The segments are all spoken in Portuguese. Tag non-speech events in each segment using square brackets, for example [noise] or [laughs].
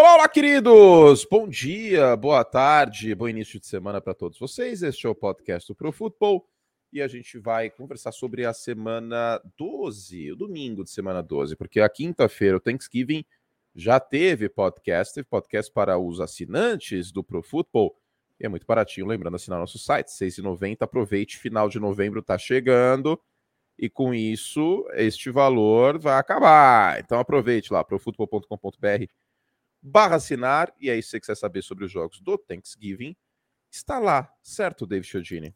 Olá, olá, queridos! Bom dia, boa tarde, bom início de semana para todos vocês. Este é o podcast do Pro Football e a gente vai conversar sobre a semana 12, o domingo de semana 12, porque a quinta-feira, o Thanksgiving, já teve podcast, teve podcast para os assinantes do Pro Football e é muito baratinho. Lembrando, assinar nosso site, R$ 6,90. Aproveite, final de novembro está chegando e com isso este valor vai acabar. Então aproveite lá, profutbol.com.br barra assinar, e aí se você quiser saber sobre os jogos do Thanksgiving, está lá, certo, David Chiodini?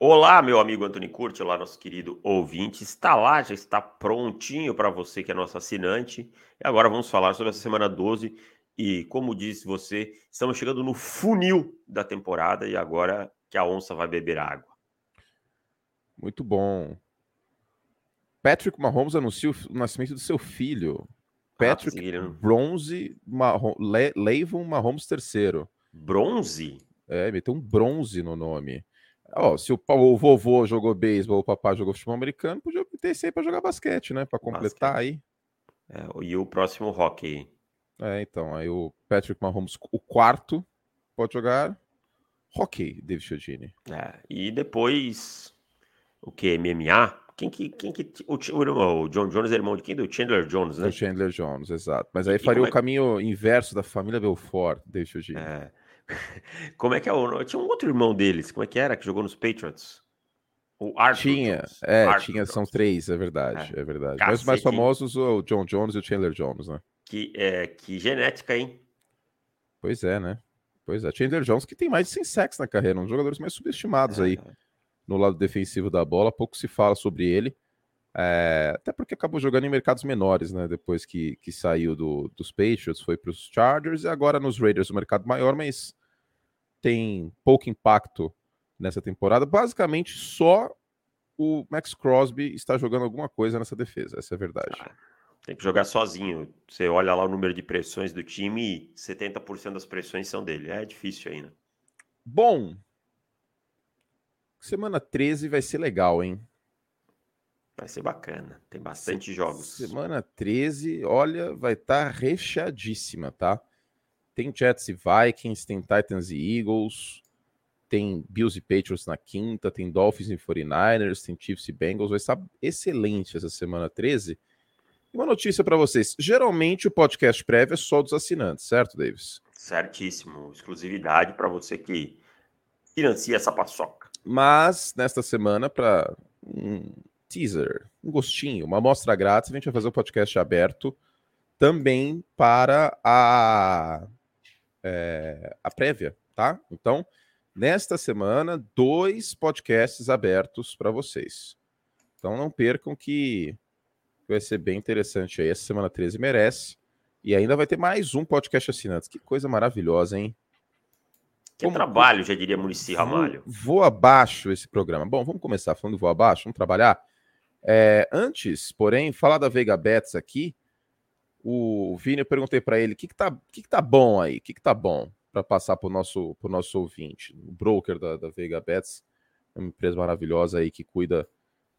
Olá, meu amigo Antônio Curti, olá, nosso querido ouvinte. Está lá, já está prontinho para você que é nosso assinante. E agora vamos falar sobre essa semana 12. E como disse você, estamos chegando no funil da temporada e agora que a onça vai beber água. Muito bom. Patrick Mahomes anuncia o nascimento do seu filho. Patrick ah, Bronze Mahom, Le, Leivon Mahomes III. Bronze? É, meteu um bronze no nome. Ó, se o, o vovô jogou beisebol, o papai jogou futebol americano, podia ter esse aí pra jogar basquete, né? Pra completar basquete. aí. É, e o próximo hockey. É, então, aí o Patrick Mahomes, o quarto, pode jogar hockey, David Chiodini. É, e depois, o que? MMA? Quem que. Quem que o, o, o John Jones é irmão de quem? Do Chandler Jones, né? Do Chandler Jones, exato. Mas aí e faria o é... caminho inverso da família Belfort, deixa eu é. [laughs] Como é que é o. Tinha um outro irmão deles, como é que era? Que jogou nos Patriots? O Arthur Tinha, Jones. é, Arthur tinha, Jones. são três, é verdade, é, é verdade. Cacete. Mas os mais famosos, o John Jones e o Chandler Jones, né? Que, é, que genética, hein? Pois é, né? Pois é. Chandler Jones, que tem mais de 100 sacks na carreira, um dos jogadores mais subestimados é. aí no lado defensivo da bola, pouco se fala sobre ele. É, até porque acabou jogando em mercados menores, né? Depois que, que saiu do, dos Patriots, foi para os Chargers e agora nos Raiders, o mercado maior, mas tem pouco impacto nessa temporada. Basicamente, só o Max Crosby está jogando alguma coisa nessa defesa, essa é a verdade. Ah, tem que jogar sozinho. Você olha lá o número de pressões do time e 70% das pressões são dele. É difícil ainda. Bom, Semana 13 vai ser legal, hein? Vai ser bacana. Tem bastante Se, jogos. Semana 13, olha, vai estar tá recheadíssima, tá? Tem Jets e Vikings, tem Titans e Eagles, tem Bills e Patriots na quinta, tem Dolphins e 49ers, tem Chiefs e Bengals. Vai estar excelente essa semana 13. E uma notícia para vocês: geralmente o podcast prévio é só dos assinantes, certo, Davis? Certíssimo. Exclusividade para você que financia essa paçoca. Mas nesta semana, para um teaser, um gostinho, uma amostra grátis, a gente vai fazer o um podcast aberto também para a, é, a prévia, tá? Então, nesta semana, dois podcasts abertos para vocês. Então não percam que vai ser bem interessante aí. Essa semana 13 merece. E ainda vai ter mais um podcast assinantes. Que coisa maravilhosa, hein? Que Como... trabalho, já diria Murici Ramalho. Vou, vou abaixo esse programa. Bom, vamos começar falando vou abaixo, vamos trabalhar. É, antes, porém, falar da Veiga Bets aqui, o Vini, eu perguntei para ele o que, que, tá, que, que tá bom aí, o que, que tá bom para passar para o nosso, pro nosso ouvinte. O broker da, da Veiga Bets, uma empresa maravilhosa aí que cuida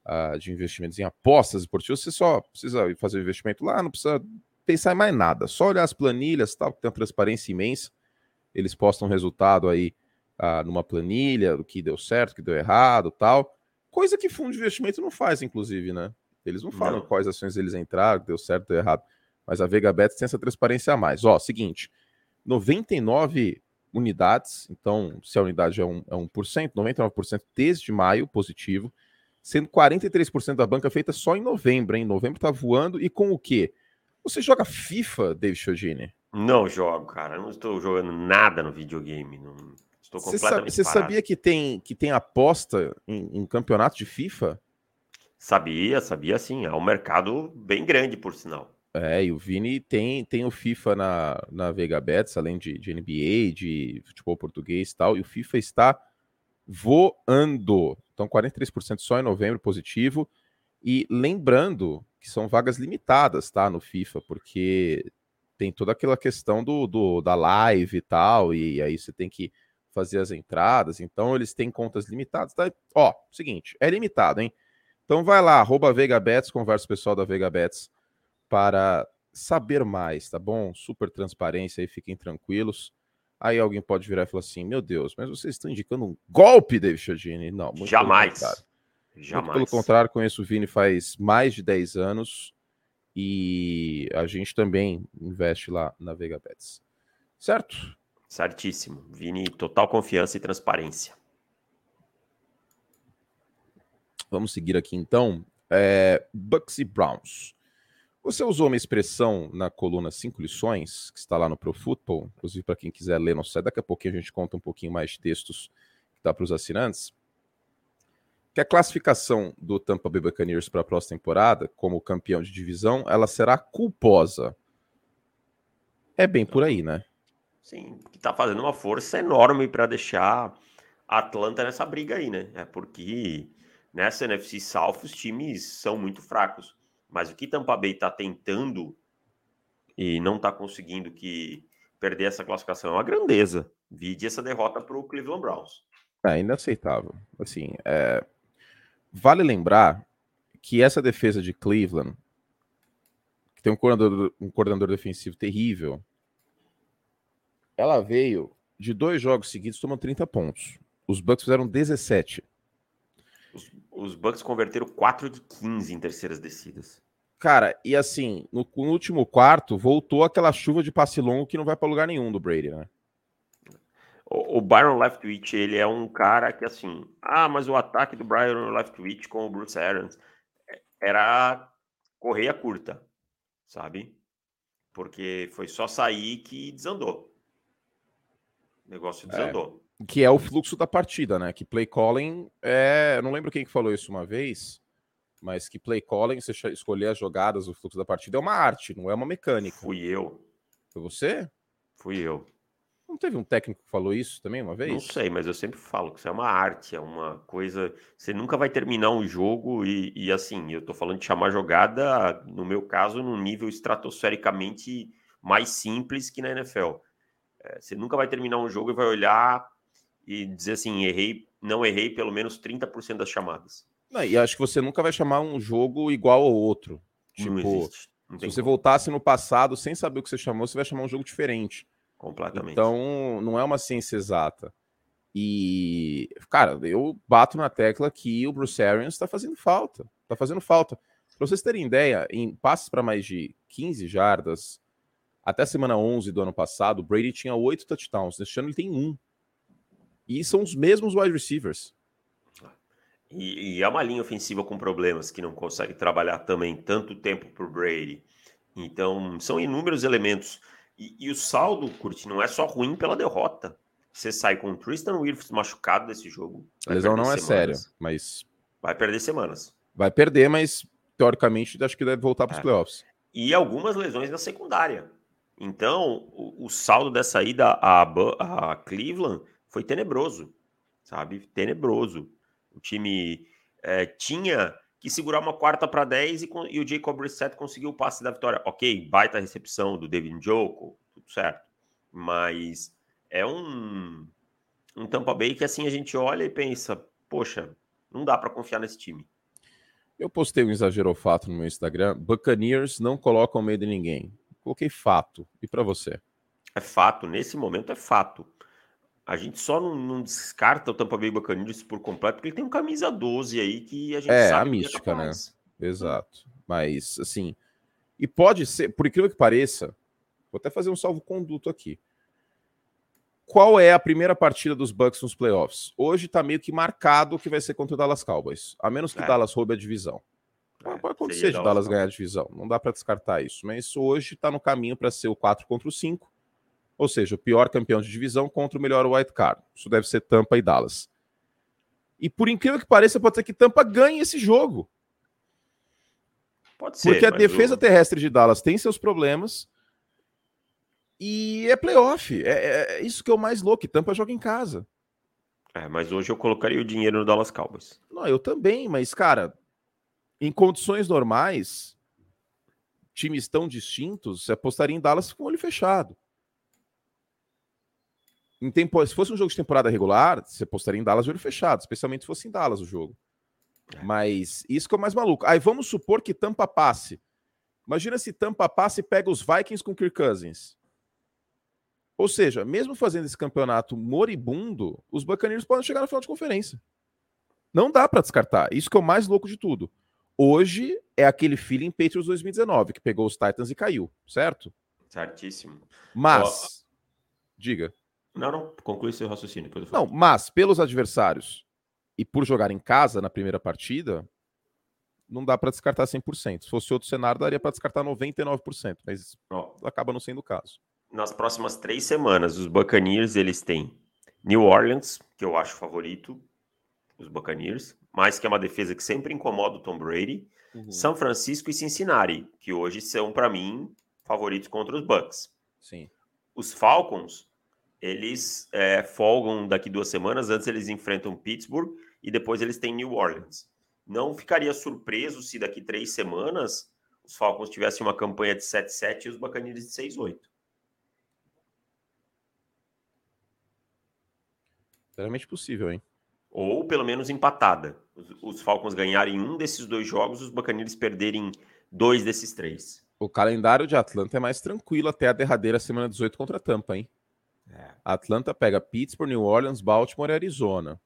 uh, de investimentos em apostas esportivas. Você só precisa fazer o investimento lá, não precisa pensar em mais nada, só olhar as planilhas, tal, que tem uma transparência imensa eles postam resultado aí ah, numa planilha do que deu certo, que deu errado, tal. Coisa que fundo de investimento não faz, inclusive, né? Eles não falam não. quais ações eles entraram, deu certo, deu errado. Mas a Vega Bets tem essa transparência a mais. Ó, seguinte, 99 unidades, então se a unidade é, um, é 1%, 99% desde maio positivo, sendo 43% da banca feita só em novembro, hein? Novembro tá voando e com o quê? Você joga FIFA, David Chiodini? Não jogo, cara. não estou jogando nada no videogame. Não... Estou completamente Você sabia que tem, que tem aposta em, em, campeonato de FIFA? Sabia, sabia sim. É um mercado bem grande, por sinal. É, e o Vini tem, tem o FIFA na, na Vega Bets, além de, de NBA, de futebol português e tal, e o FIFA está voando. Então, 43% só em novembro positivo. E lembrando que são vagas limitadas, tá, no FIFA, porque tem toda aquela questão do, do, da live e tal, e aí você tem que fazer as entradas, então eles têm contas limitadas. Tá? Ó, seguinte, é limitado, hein? Então vai lá, arroba VegaBets, conversa o pessoal da VegaBets para saber mais, tá bom? Super transparência aí, fiquem tranquilos. Aí alguém pode virar e falar assim: Meu Deus, mas vocês estão indicando um golpe, David Chodini? Não, muito jamais. Pelo jamais. Muito pelo contrário, conheço o Vini faz mais de 10 anos e a gente também investe lá na Vega Bets. Certo? Certíssimo. Vini, total confiança e transparência. Vamos seguir aqui então. É, Bucks e Browns. Você usou uma expressão na coluna Cinco Lições, que está lá no Pro Football, inclusive para quem quiser ler no site, daqui a pouquinho a gente conta um pouquinho mais de textos que dá para os assinantes, que a classificação do Tampa Bay Buccaneers para a próxima temporada, como campeão de divisão, ela será culposa. É bem por aí, né? Sim, que está fazendo uma força enorme para deixar a Atlanta nessa briga aí, né? É porque nessa NFC South os times são muito fracos. Mas o que Tampa Bay está tentando e não está conseguindo que perder essa classificação é uma grandeza. Vide essa derrota para o Cleveland Browns. É inaceitável. Assim, é... vale lembrar que essa defesa de Cleveland, que tem um coordenador, um coordenador defensivo terrível, ela veio de dois jogos seguidos tomando 30 pontos. Os Bucks fizeram 17. Os, os Bucks converteram 4 de 15 em terceiras descidas. Cara, e assim, no, no último quarto, voltou aquela chuva de passe longo que não vai para lugar nenhum do Brady, né? O, o Byron Leftwich, ele é um cara que assim, ah, mas o ataque do Byron Leftwich com o Bruce Arians era correia curta, sabe? Porque foi só sair que desandou. O negócio é. desandou. É que é o fluxo da partida, né? Que play calling é. Eu não lembro quem que falou isso uma vez, mas que play calling, você escolher as jogadas, o fluxo da partida é uma arte, não é uma mecânica. Fui eu. Foi você? Fui eu. Não teve um técnico que falou isso também uma vez? Não sei, mas eu sempre falo que isso é uma arte, é uma coisa. Você nunca vai terminar um jogo e, e assim, eu tô falando de chamar jogada, no meu caso, num nível estratosfericamente mais simples que na NFL. É, você nunca vai terminar um jogo e vai olhar e dizer assim, errei, não errei pelo menos 30% das chamadas. Não, e acho que você nunca vai chamar um jogo igual ao outro. Tipo, se você como. voltasse no passado sem saber o que você chamou, você vai chamar um jogo diferente. Completamente. Então, não é uma ciência exata. E, cara, eu bato na tecla que o Bruce Arians está fazendo falta. Está fazendo falta. Para vocês terem ideia, em passes para mais de 15 jardas, até a semana 11 do ano passado, o Brady tinha oito touchdowns. Neste ano ele tem um. E são os mesmos wide receivers. E, e é uma linha ofensiva com problemas que não consegue trabalhar também tanto tempo para o Brady. Então, são inúmeros elementos. E, e, o saldo, Curti, não é só ruim pela derrota. Você sai com o Tristan Wirfs machucado desse jogo. A lesão não é semanas. séria, mas. Vai perder semanas. Vai perder, mas teoricamente acho que deve voltar para os é. playoffs. E algumas lesões na secundária. Então, o, o saldo dessa ida a, a Cleveland foi tenebroso, sabe? Tenebroso. O time é, tinha que segurar uma quarta para 10 e, e, o Jacob Brissett conseguiu o passe da vitória. Ok, baita recepção do David Njoku, tudo certo. Mas é um, um Tampa Bay que assim a gente olha e pensa, poxa, não dá para confiar nesse time. Eu postei um exagero fato no meu Instagram. Buccaneers não colocam medo em ninguém. Coloquei fato. E para você? É fato. Nesse momento é fato. A gente só não, não, descarta o Tampa Bay Buccaneers por completo, porque ele tem um camisa 12 aí que a gente é, sabe a é mística, né? Exato. Mas, assim, e pode ser, por incrível que pareça, vou até fazer um salvo-conduto aqui. Qual é a primeira partida dos Bucks nos playoffs? Hoje tá meio que marcado que vai ser contra o Dallas Cowboys, a menos que o é. Dallas roube a divisão. É, pode acontecer de Dallas, Dallas ganhar a divisão, não dá para descartar isso, mas hoje tá no caminho para ser o 4 contra o 5 ou seja, o pior campeão de divisão contra o melhor wild card. Isso deve ser Tampa e Dallas. E por incrível que pareça, pode ser que Tampa ganhe esse jogo. Pode ser. Porque a defesa o... terrestre de Dallas tem seus problemas. E é playoff. É, é, é isso que é o mais louco. Tampa joga em casa. É, mas hoje eu colocaria o dinheiro no Dallas Cowboys. Não, eu também, mas, cara, em condições normais, times tão distintos, você apostaria em Dallas com o olho fechado tempo, se fosse um jogo de temporada regular, você postaria em Dallas de olho fechado, especialmente se fosse em Dallas o jogo. É. Mas isso que é o mais maluco. Aí vamos supor que Tampa passe. Imagina se Tampa passa e pega os Vikings com Kirk Cousins. Ou seja, mesmo fazendo esse campeonato moribundo, os Buccaneers podem chegar na final de conferência. Não dá para descartar. Isso que é o mais louco de tudo. Hoje é aquele feeling Patriots 2019, que pegou os Titans e caiu, certo? Certíssimo. Mas, diga. Não, não, conclui seu raciocínio. Não, mas pelos adversários e por jogar em casa na primeira partida, não dá para descartar 100%. Se fosse outro cenário, daria para descartar 99%, mas acaba não sendo o caso. Nas próximas três semanas, os Buccaneers eles têm New Orleans, que eu acho favorito, os Buccaneers, mas que é uma defesa que sempre incomoda o Tom Brady, uhum. São Francisco e Cincinnati, que hoje são para mim favoritos contra os Bucks. Sim. Os Falcons, eles é, folgam daqui duas semanas, antes eles enfrentam Pittsburgh e depois eles têm New Orleans. Não ficaria surpreso se daqui três semanas os Falcons tivessem uma campanha de 7-7 e os Buccaneers de 6-8. Extremamente possível, hein? Ou pelo menos empatada. Os, os, Falcons ganharem um desses dois jogos, os Buccaneers perderem dois desses três. O calendário de Atlanta é mais tranquilo até a derradeira semana 18 contra a Tampa, hein? É. Atlanta pega Pittsburgh, New Orleans, Baltimore e Arizona.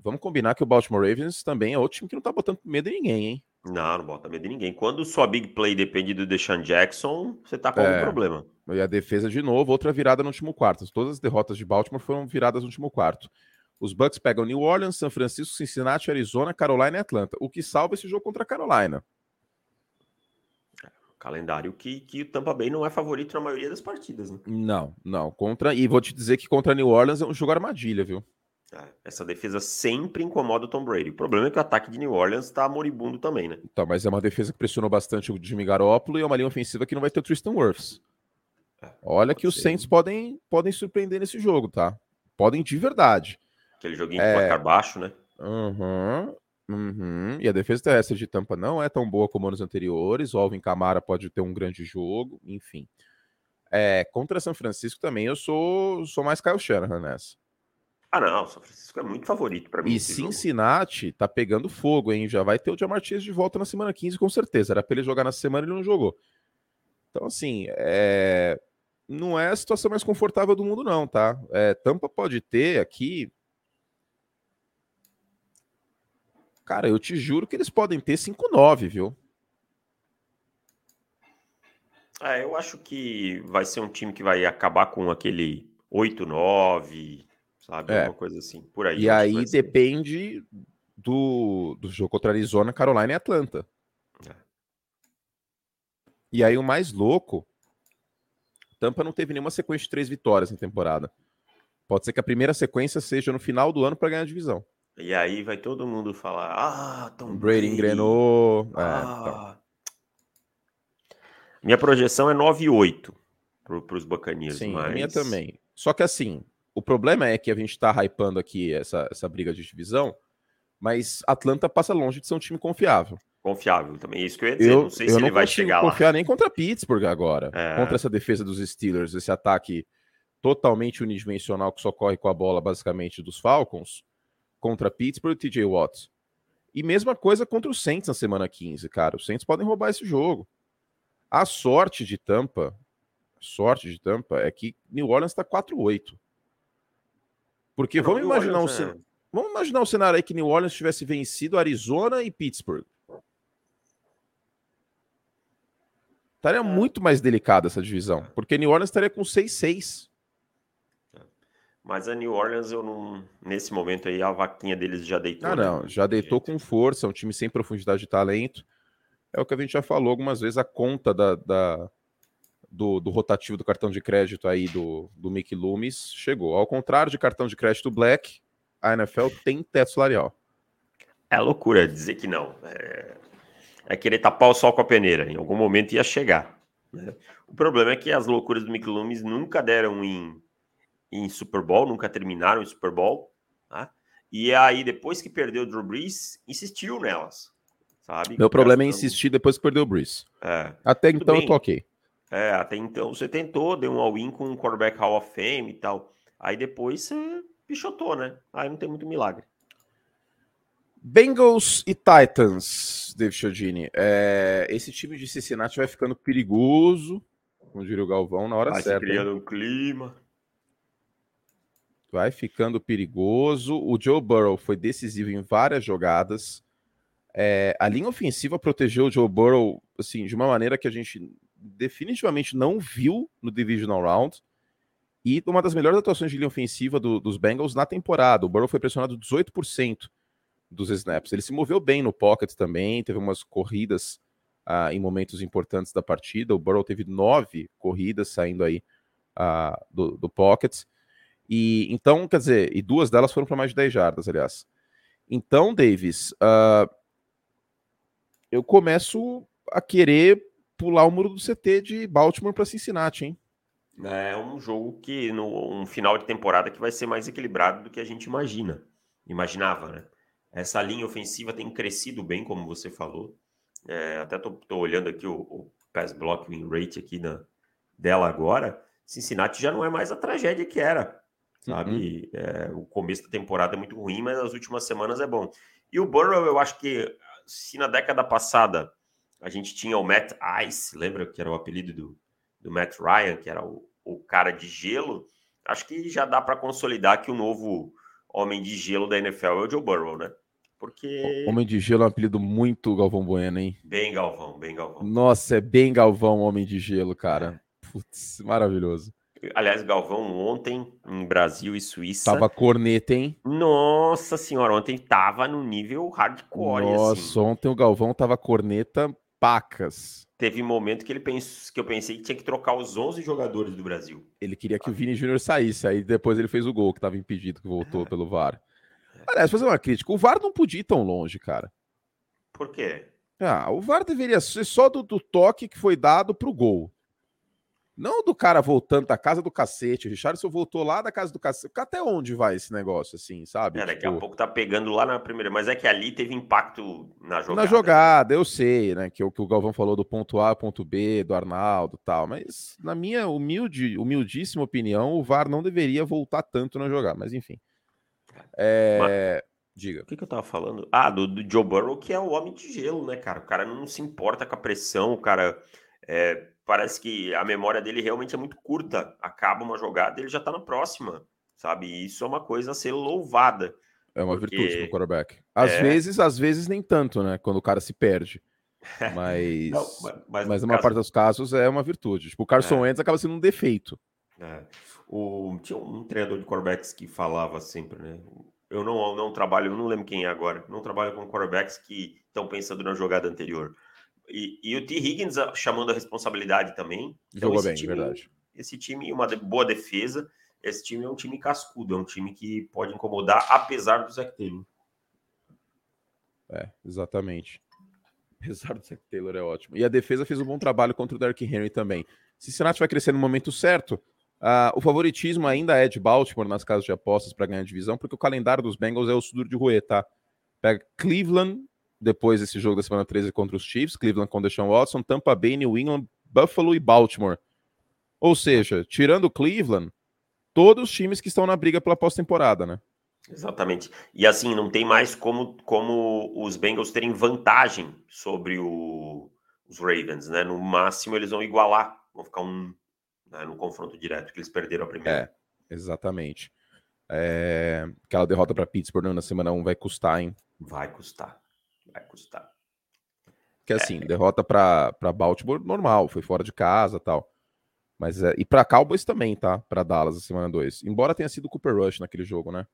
Vamos combinar que o Baltimore Ravens também é outro time que não tá botando medo em ninguém, hein? Não, não bota medo em ninguém. Quando sua big play depende do Deshaun Jackson, você tá com é, algum problema. E a defesa, de novo, outra virada no último quarto. Todas as derrotas de Baltimore foram viradas no último quarto. Os Bucks pegam New Orleans, São Francisco, Cincinnati, Arizona, Carolina e Atlanta. O que salva esse jogo contra a Carolina. Calendário que, que o Tampa Bay não é favorito na maioria das partidas, né? Não, não. Contra, e vou te dizer que contra New Orleans é um jogo armadilha, viu? É, essa defesa sempre incomoda o Tom Brady. O problema é que o ataque de New Orleans está moribundo também, né? Tá, mas é uma defesa que pressionou bastante o Jimmy Garoppolo e é uma linha ofensiva que não vai ter o Tristan Wirfs. É, Olha que os. Saints podem, podem surpreender nesse jogo, tá? Podem de verdade. Aquele joguinho é... com placar baixo, né? Uhum. Uhum. E a defesa terrestre de Tampa não é tão boa como anos anteriores. O Alvin Camara pode ter um grande jogo, enfim. É, contra São Francisco também eu sou, sou mais Kyle Shanahan nessa. Ah, não, São Francisco é muito favorito para mim. E Cincinnati jogo. tá pegando fogo, hein? Já vai ter o Diamartins de volta na semana 15, com certeza. Era para ele jogar na semana e ele não jogou. Então, assim, é... não é a situação mais confortável do mundo, não, tá? É, Tampa pode ter aqui Cara, eu te juro que eles podem ter 5-9, viu? É, eu acho que vai ser um time que vai acabar com aquele 8-9, sabe? É. Uma coisa assim, por aí. E aí depende do, do jogo contra Arizona, Carolina e Atlanta. É. E aí o mais louco, Tampa não teve nenhuma sequência de três vitórias na temporada. Pode ser que a primeira sequência seja no final do ano para ganhar a divisão. E aí vai todo mundo falar: Ah, Tom Brady, Brady engrenou. É, ah. então. Minha projeção é 9,8 para os Buccaneers. Sim, mas... a minha também. Só que assim, o problema é que a gente está hypando aqui essa, essa briga de divisão, mas Atlanta passa longe de ser um time confiável. Confiável também, é isso que eu ia dizer. Eu, não sei se ele vai chegar lá. confiar nem contra Pittsburgh agora. É. Contra essa defesa dos Steelers, esse ataque totalmente unidimensional que só corre com a bola, basicamente, dos Falcons contra Pittsburgh e TJ Watts. E mesma coisa contra o Saints na semana 15, cara. Os Saints podem roubar esse jogo. A sorte de Tampa, sorte de Tampa é que New Orleans está 4-8. Porque vamos imaginar, um, é... vamos imaginar um cenário aí que New Orleans tivesse vencido Arizona e Pittsburgh. Estaria é. muito mais delicada essa divisão, porque New Orleans estaria com 6-6. Mas a New Orleans, eu não. Nesse momento aí, a vaquinha deles já deitou. Ah, não, né? já deitou com força, é um time sem profundidade de talento. É o que a gente já falou algumas vezes, a conta da, da do, do, rotativo do cartão de crédito aí do, do Mickey Loomis chegou. Ao contrário de cartão de crédito Black, a NFL tem teto salarial. É loucura dizer que não. É, é querer tapar o sol com a peneira. Em algum momento ia chegar. Né? O problema é que as loucuras do Mickey Loomis nunca deram em em Super Bowl, nunca terminaram em Super Bowl, tá? E aí, depois que perdeu o Drew Brees, insistiu nelas, sabe? Meu problema é insistir depois que perdeu o Brees. É. Até então bem. eu tô ok. É, até então você tentou, deu um all-in com um quarterback Hall of Fame e tal. Aí depois você pichotou, né? Aí não tem muito milagre. Bengals e Titans, David Chiodini. É, esse time de Cincinnati vai ficando perigoso, como diria o Galvão, na hora vai certa. Vai criando um clima. Vai ficando perigoso. O Joe Burrow foi decisivo em várias jogadas. É, a linha ofensiva protegeu o Joe Burrow assim, de uma maneira que a gente definitivamente não viu no Divisional Round. E uma das melhores atuações de linha ofensiva do, dos Bengals na temporada. O Burrow foi pressionado 18% dos snaps. Ele se moveu bem no pocket também, teve umas corridas uh, em momentos importantes da partida. O Burrow teve nove corridas saindo aí uh, do, do pocket. E então, quer dizer, e duas delas foram para mais de 10 jardas, aliás. Então, Davis, uh, eu começo a querer pular o muro do CT de Baltimore para Cincinnati, hein? É um jogo que no um final de temporada que vai ser mais equilibrado do que a gente imagina, imaginava, né? Essa linha ofensiva tem crescido bem, como você falou. É, até tô, tô, olhando aqui o, o pass blocking rate aqui na, dela agora. Cincinnati já não é mais a tragédia que era, sabe? Uhum. É, o começo da temporada é muito ruim, mas as últimas semanas é bom. E o Burrow, eu acho que se na década passada a gente tinha o Matt Ice, lembra que era o apelido do, do Matt Ryan, que era o, o cara de gelo, acho que já dá para consolidar que o novo homem de gelo da NFL é o Joe Burrow, né? Porque. Homem de Gelo é um apelido muito Galvão Bueno, hein? Bem Galvão, bem Galvão. Nossa, é bem Galvão, Homem de Gelo, cara. Putz, maravilhoso. Aliás, Galvão, ontem em Brasil e Suíça. Tava corneta, hein? Nossa senhora, ontem tava no nível hardcore. Nossa, assim. ontem o Galvão tava corneta pacas. Teve momento que ele pens... que eu pensei que tinha que trocar os 11 jogadores do Brasil. Ele queria que o Vini Júnior saísse, aí depois ele fez o gol que tava impedido, que voltou pelo VAR. [laughs] Aliás, fazer uma crítica. O VAR não podia ir tão longe, cara. Por quê? Ah, o VAR deveria ser só do, do toque que foi dado pro gol. Não do cara voltando da casa do cacete. O Richardson voltou lá da casa do cacete. Até onde vai esse negócio, assim, sabe? É, daqui tipo... a pouco tá pegando lá na primeira. Mas é que ali teve impacto na jogada. Na jogada, eu sei, né? Que o que o Galvão falou do ponto A, ponto B, do Arnaldo tal. Mas, na minha humilde, humildíssima opinião, o VAR não deveria voltar tanto na jogada. Mas, enfim. É... Mas... Diga. O que, que, eu tava falando? Ah, do, do, Joe Burrow, que é o homem de gelo, né, cara? O cara não se importa com a pressão, o cara. É, parece que a memória dele realmente é muito curta. Acaba uma jogada, ele já tá na próxima, sabe? E isso é uma coisa a ser louvada. É uma porque... virtude no quarterback. Às é... vezes, às vezes nem tanto, né? Quando o cara se perde. [laughs] Mas, não, mas, mas, mas na maior caso... parte dos casos é uma virtude. Tipo, o Carson é. Wentz acaba sendo um defeito. É. O, tinha um treinador de quarterbacks que falava sempre, né? Eu não, não trabalho, eu não lembro quem é agora, não trabalho com quarterbacks que estão pensando na jogada anterior. E, e o T. Higgins ah, chamando a responsabilidade também. Então, Jogou bem, time, verdade. Esse time, uma boa defesa. Esse time é um time cascudo, é um time que pode incomodar, apesar do Zach Taylor. É, exatamente. Apesar do Zach Taylor é ótimo. E a defesa fez um bom trabalho contra o Dark Henry também. Cincinnati vai crescer no momento certo. Uh, o favoritismo ainda é de Baltimore nas casas de apostas para ganhar a divisão, porque o calendário dos Bengals é o sudor de roer, tá? Pega Cleveland, depois desse jogo da semana 13 contra os Chiefs, Cleveland com Deshaun Watson, Tampa Bay, New England, Buffalo e Baltimore. Ou seja, tirando Cleveland, todos os times que estão na briga pela pós-temporada, né? Exatamente. E assim, não tem mais como, como os Bengals terem vantagem sobre o, os Ravens, né? No máximo eles vão igualar, vão ficar um, né, no confronto direto, que eles perderam a primeira. É, exatamente. É, aquela derrota para Pittsburgh na semana 1 vai custar, hein? Vai custar. Vai custar. Que assim, é. derrota para Baltimore normal, foi fora de casa tal. Mas é, e para Cowboys também, tá? Para Dallas na semana 2. Embora tenha sido Cooper Rush naquele jogo, né?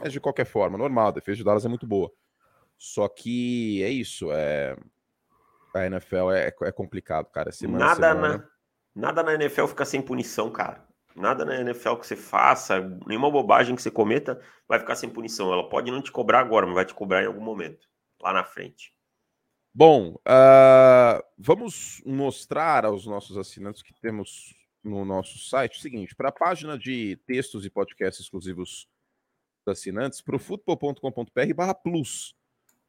Mas de qualquer forma, normal, a defesa de Dallas é muito boa. Só que é isso, é a NFL é, é complicado, cara. Semana Nada semana... na Nada na NFL fica sem punição, cara. Nada na NFL que você faça, nenhuma bobagem que você cometa vai ficar sem punição. Ela pode não te cobrar agora, mas vai te cobrar em algum momento, lá na frente. Bom, uh, vamos mostrar aos nossos assinantes que temos no nosso site o seguinte: para a página de textos e podcasts exclusivos dos assinantes, para o futebol.com.br/barra plus.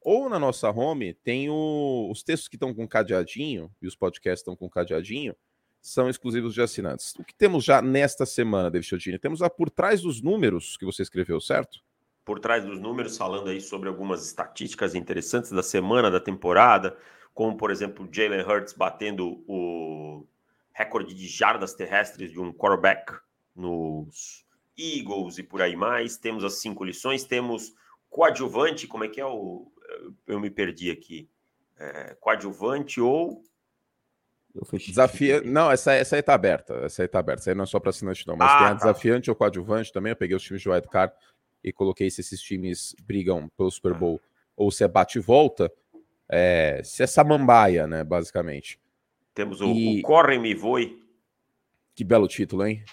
Ou na nossa home tem o, os textos que estão com cadeadinho e os podcasts estão com cadeadinho são exclusivos de assinantes. O que temos já nesta semana, David Chiodini? Temos a por trás dos números que você escreveu, certo? Por trás dos números, falando aí sobre algumas estatísticas interessantes da semana, da temporada, como, por exemplo, Jalen Hurts batendo o recorde de jardas terrestres de um quarterback nos Eagles e por aí mais. Temos as cinco lições, temos coadjuvante, como é que é o... Eu me perdi aqui. É, coadjuvante ou Desafia... Não, essa, essa aí tá aberta. Essa aí tá aberta. Essa aí não é só para assinante, não. Mas ah, tem a tá. desafiante ou coadjuvante também. Eu peguei os times de wildcard e coloquei se esses times brigam pelo Super. Bowl ou se é bate e volta. É... se é samambaia, né, basicamente. Temos o, e... o Corre Me Voe. Que belo título, hein?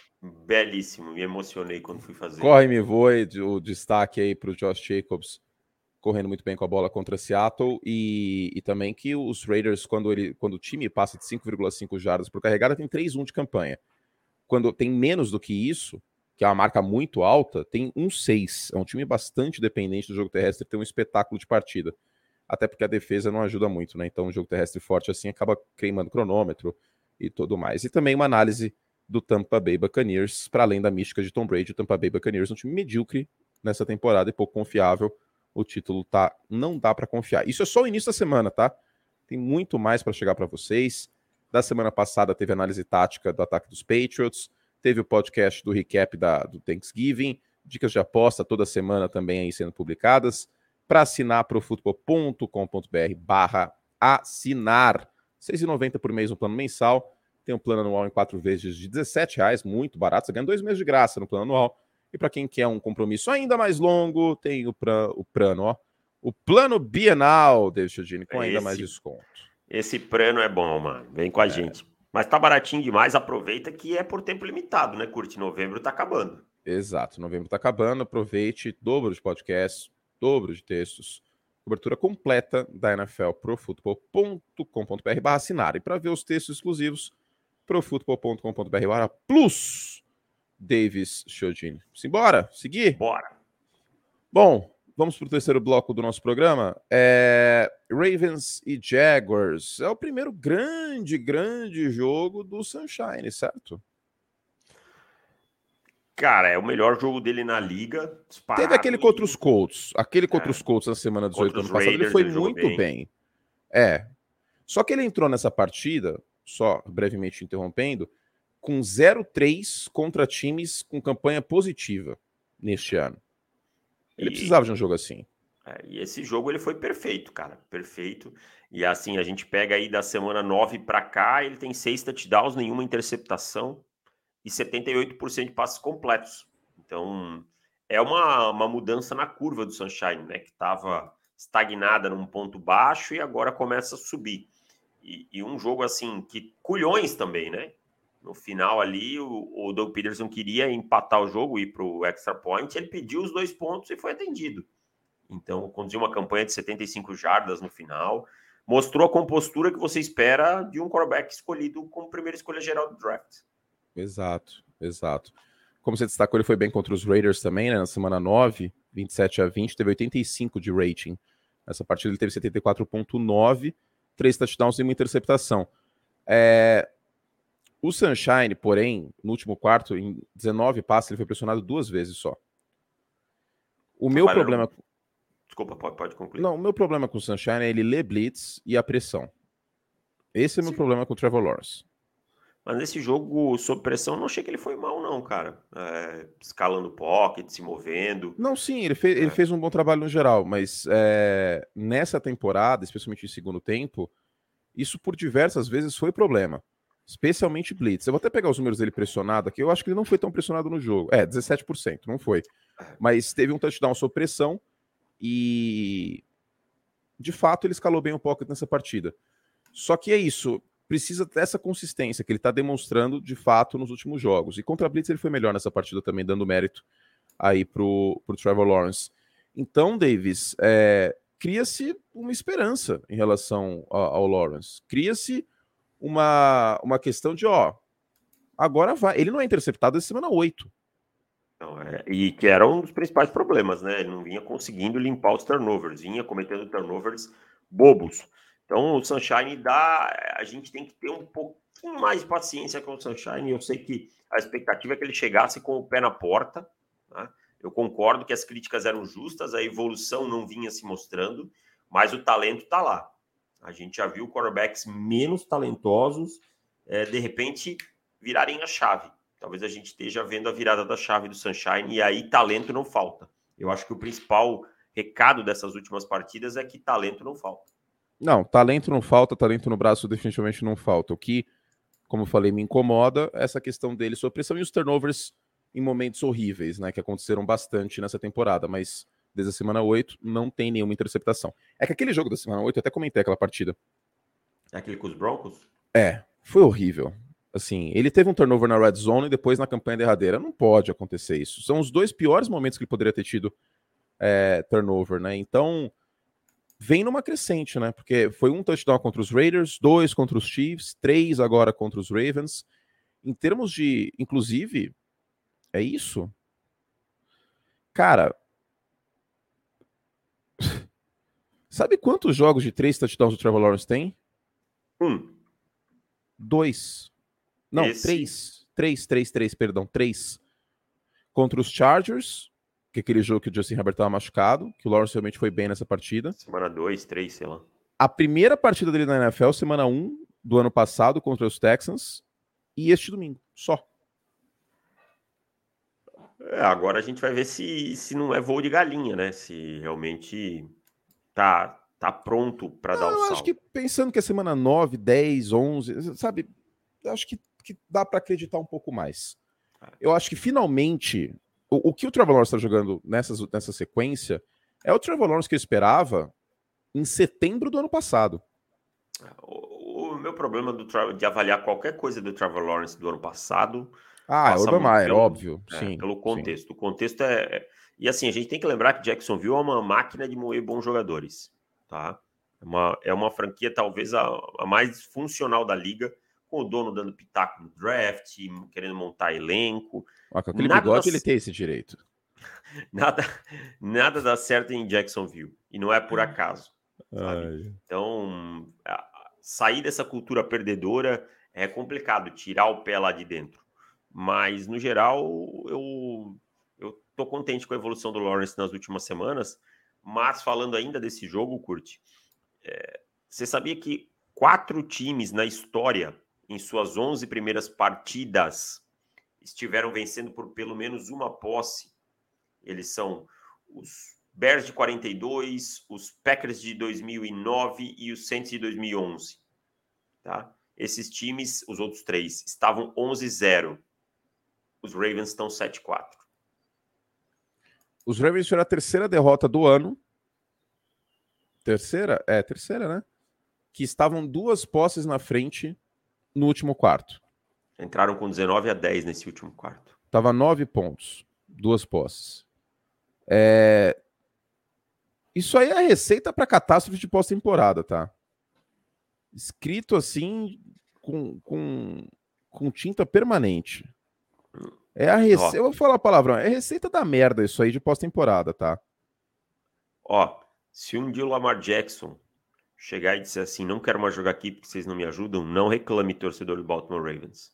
Belíssimo. Me emocionei quando fui fazer. Corre Me Voe, o destaque aí para o Josh Jacobs correndo muito bem com a bola contra Seattle e, e também que os Raiders, quando, ele, quando o time passa de 5,5 jardas por carregada, tem 3-1 de campanha. Quando tem menos do que isso, que é uma marca muito alta, tem um 6. É um time bastante dependente do jogo terrestre, tem um espetáculo de partida. Até porque a defesa não ajuda muito, né? Então, um jogo terrestre forte assim acaba queimando cronômetro e tudo mais. E também uma análise do Tampa Bay Buccaneers, para além da mística de Tom Brady, o Tampa Bay Buccaneers é um time medíocre nessa temporada e pouco confiável o título tá não dá para confiar. Isso é só o início da semana, tá? Tem muito mais para chegar para vocês. Da semana passada teve análise tática do ataque dos Patriots, teve o podcast do recap da, do Thanksgiving, dicas de aposta toda semana também aí sendo publicadas. Para assinar profutbol.com.br barra assinar. R$ 6,90 por mês no plano mensal. Tem um plano anual em quatro vezes de R$ reais, muito barato. Você ganha dois meses de graça no plano anual. E para quem quer um compromisso ainda mais longo, tem o, pra, o plano, ó. O plano bienal, David Chodini, com ainda esse, mais desconto. Esse plano é bom, mano. Vem com a é. gente. Mas tá baratinho demais, aproveita que é por tempo limitado, né, Curte? Novembro tá acabando. Exato, novembro tá acabando. Aproveite, dobro de podcasts, dobro de textos. Cobertura completa da NFL profutbol.com.br barra assinar. E para ver os textos exclusivos, profutbol.com.br barra plus. Davis Chodini. Simbora, seguir? Bora. Bom, vamos para o terceiro bloco do nosso programa. É... Ravens e Jaguars. É o primeiro grande, grande jogo do Sunshine, certo? Cara, é o melhor jogo dele na liga. Teve aquele contra os Colts. Aquele contra é. os Colts na semana 18 do ano passado. Ele foi ele muito bem. bem. É. Só que ele entrou nessa partida, só brevemente interrompendo, com 0-3 contra times com campanha positiva neste ano. Ele e... precisava de um jogo assim. É, e esse jogo ele foi perfeito, cara, perfeito. E assim, a gente pega aí da semana 9 para cá, ele tem seis touchdowns, nenhuma interceptação e 78% de passes completos. Então, é uma, uma mudança na curva do Sunshine, né, que estava estagnada num ponto baixo e agora começa a subir. E, e um jogo assim que culhões também, né? No final ali, o, o Doug Peterson queria empatar o jogo, ir para o extra point, ele pediu os dois pontos e foi atendido. Então, conduziu uma campanha de 75 jardas no final, mostrou a compostura que você espera de um quarterback escolhido como primeira escolha geral do draft. Exato, exato. Como você destacou, ele foi bem contra os Raiders também, né? Na semana 9, 27 a 20, teve 85 de rating. Nessa partida ele teve 74.9, três touchdowns e uma interceptação. É, o Sunshine, porém, no último quarto, em 19 passes, ele foi pressionado duas vezes só. O meu problema. Desculpa, pode, pode, concluir. Não, o meu problema com o Sunshine é ele ler blitz e a pressão. Esse é o meu problema com o Trevor Lawrence. Mas nesse jogo, sob pressão, não achei que ele foi mal, não, cara. É, escalando pocket, se movendo. Não, sim, ele, fez, é. ele fez um bom trabalho no geral, mas é, nessa temporada, especialmente em segundo tempo, isso por diversas vezes foi problema. Especialmente Blitz. Eu vou até pegar os números dele pressionado aqui. Eu acho que ele não foi tão pressionado no jogo. É, 17%, não foi. Mas teve um touchdown sob pressão e. De fato, ele escalou bem o pocket nessa partida. Só que é isso. Precisa dessa consistência que ele está demonstrando de fato nos últimos jogos. E contra a Blitz ele foi melhor nessa partida também, dando mérito aí pro, pro Trevor Lawrence. Então, Davis, é, cria-se uma esperança em relação ao, ao Lawrence. Cria-se uma, uma questão de, ó, agora vai. Ele não é interceptado desde semana 8. Não, é, e que era um dos principais problemas, né? Ele não vinha conseguindo limpar os turnovers, vinha cometendo turnovers bobos. Então, o Sunshine dá. A gente tem que ter um pouquinho mais de paciência com o Sunshine. Eu sei que a expectativa é que ele chegasse com o pé na porta. Né? Eu concordo que as críticas eram justas, a evolução não vinha se mostrando, mas o talento está lá. A gente já viu quarterbacks menos talentosos, é, de repente, virarem a chave. Talvez a gente esteja vendo a virada da chave do Sunshine e aí talento não falta. Eu acho que o principal recado dessas últimas partidas é que talento não falta. Não, talento não falta, talento no braço definitivamente não falta. O que, como eu falei, me incomoda é essa questão dele sobre pressão e os turnovers em momentos horríveis, né, que aconteceram bastante nessa temporada, mas desde a semana 8 não tem nenhuma interceptação. É que aquele jogo da semana 8, eu até comentei aquela partida. É aquele com os Broncos? É, foi horrível. Assim, ele teve um turnover na red zone e depois na campanha derradeira. Não pode acontecer isso. São os dois piores momentos que ele poderia ter tido é, turnover, né? Então, vem numa crescente, né? Porque foi um touchdown contra os Raiders, dois contra os Chiefs, três agora contra os Ravens. Em termos de, inclusive, é isso? Cara, [laughs] sabe quantos jogos de três touchdowns o Trevor Lawrence tem? Um. Dois. Não, Esse... três. Três, três, três, perdão, três. Contra os Chargers, que é aquele jogo que o Justin Herbert estava machucado, que o Lawrence realmente foi bem nessa partida. Semana 2, 3, sei lá. A primeira partida dele na NFL, semana 1 um, do ano passado, contra os Texans, e este domingo, só. É, agora a gente vai ver se, se não é voo de galinha, né? Se realmente tá, tá pronto para dar o salto. Eu acho que pensando que é semana 9, 10, 11, sabe? Acho que que dá para acreditar um pouco mais. É. Eu acho que finalmente o, o que o Trevor Lawrence está jogando nessas, nessa sequência é o Trevor Lawrence que eu esperava em setembro do ano passado. O, o meu problema do, de avaliar qualquer coisa do Trevor Lawrence do ano passado. Ah, é o Urban Meyer, óbvio. É, sim, pelo contexto. Sim. O contexto é, é. E assim, a gente tem que lembrar que Jacksonville é uma máquina de moer bons jogadores. Tá? É uma, é uma franquia, talvez, a, a mais funcional da liga com o dono dando pitaco no draft, querendo montar elenco. Ah, com aquele nada bigode dá... ele tem esse direito. [laughs] Nada, nada dá certo em Jacksonville. E não é por acaso. Então, sair dessa cultura perdedora é complicado, tirar o pé lá de dentro. Mas, no geral, eu, eu tô contente com a evolução do Lawrence nas últimas semanas. Mas, falando ainda desse jogo, Curte, é, você sabia que quatro times na história em suas 11 primeiras partidas, estiveram vencendo por pelo menos uma posse. Eles são os Bears de 42, os Packers de 2009 e os Saints de 2011. Tá? Esses times, os outros três, estavam 11-0. Os Ravens estão 7-4. Os Ravens tiveram a terceira derrota do ano. Terceira? É, terceira, né? Que estavam duas posses na frente no último quarto. Entraram com 19 a 10 nesse último quarto. Tava nove pontos, duas posses. É... Isso aí é a receita para catástrofe de pós-temporada, tá? Escrito assim com, com, com tinta permanente. É a receita. Eu vou falar a palavra, é receita da merda isso aí de pós-temporada, tá? Ó, se um dia o Lamar Jackson chegar e dizer assim, não quero mais jogar aqui porque vocês não me ajudam, não reclame, torcedor do Baltimore Ravens,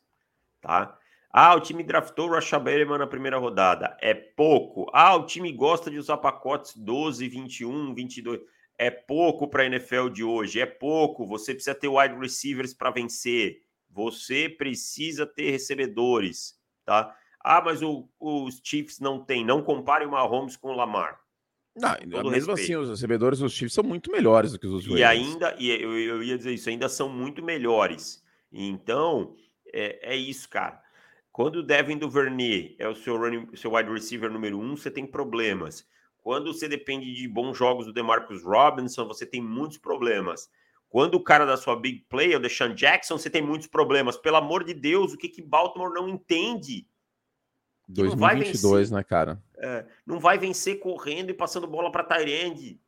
tá? Ah, o time draftou o Rasha Berman na primeira rodada. É pouco. Ah, o time gosta de usar pacotes 12, 21, 22. É pouco para a NFL de hoje. É pouco. Você precisa ter wide receivers para vencer. Você precisa ter recebedores, tá? Ah, mas o, os Chiefs não tem. Não compare o Mahomes com o Lamar. Não, mesmo respeito. assim, os recebedores dos Chiefs são muito melhores do que os Ravens. E ainda, e eu, eu ia dizer isso, ainda são muito melhores. Então, é, é isso, cara. Quando o Devin Duvernay é o seu, running, seu wide receiver número um, você tem problemas. Quando você depende de bons jogos do DeMarcus Robinson, você tem muitos problemas. Quando o cara da sua big play o Deshaun Jackson, você tem muitos problemas. Pelo amor de Deus, o que que Baltimore não entende? 2022, né, cara? É, não vai vencer correndo e passando bola para Tyrande,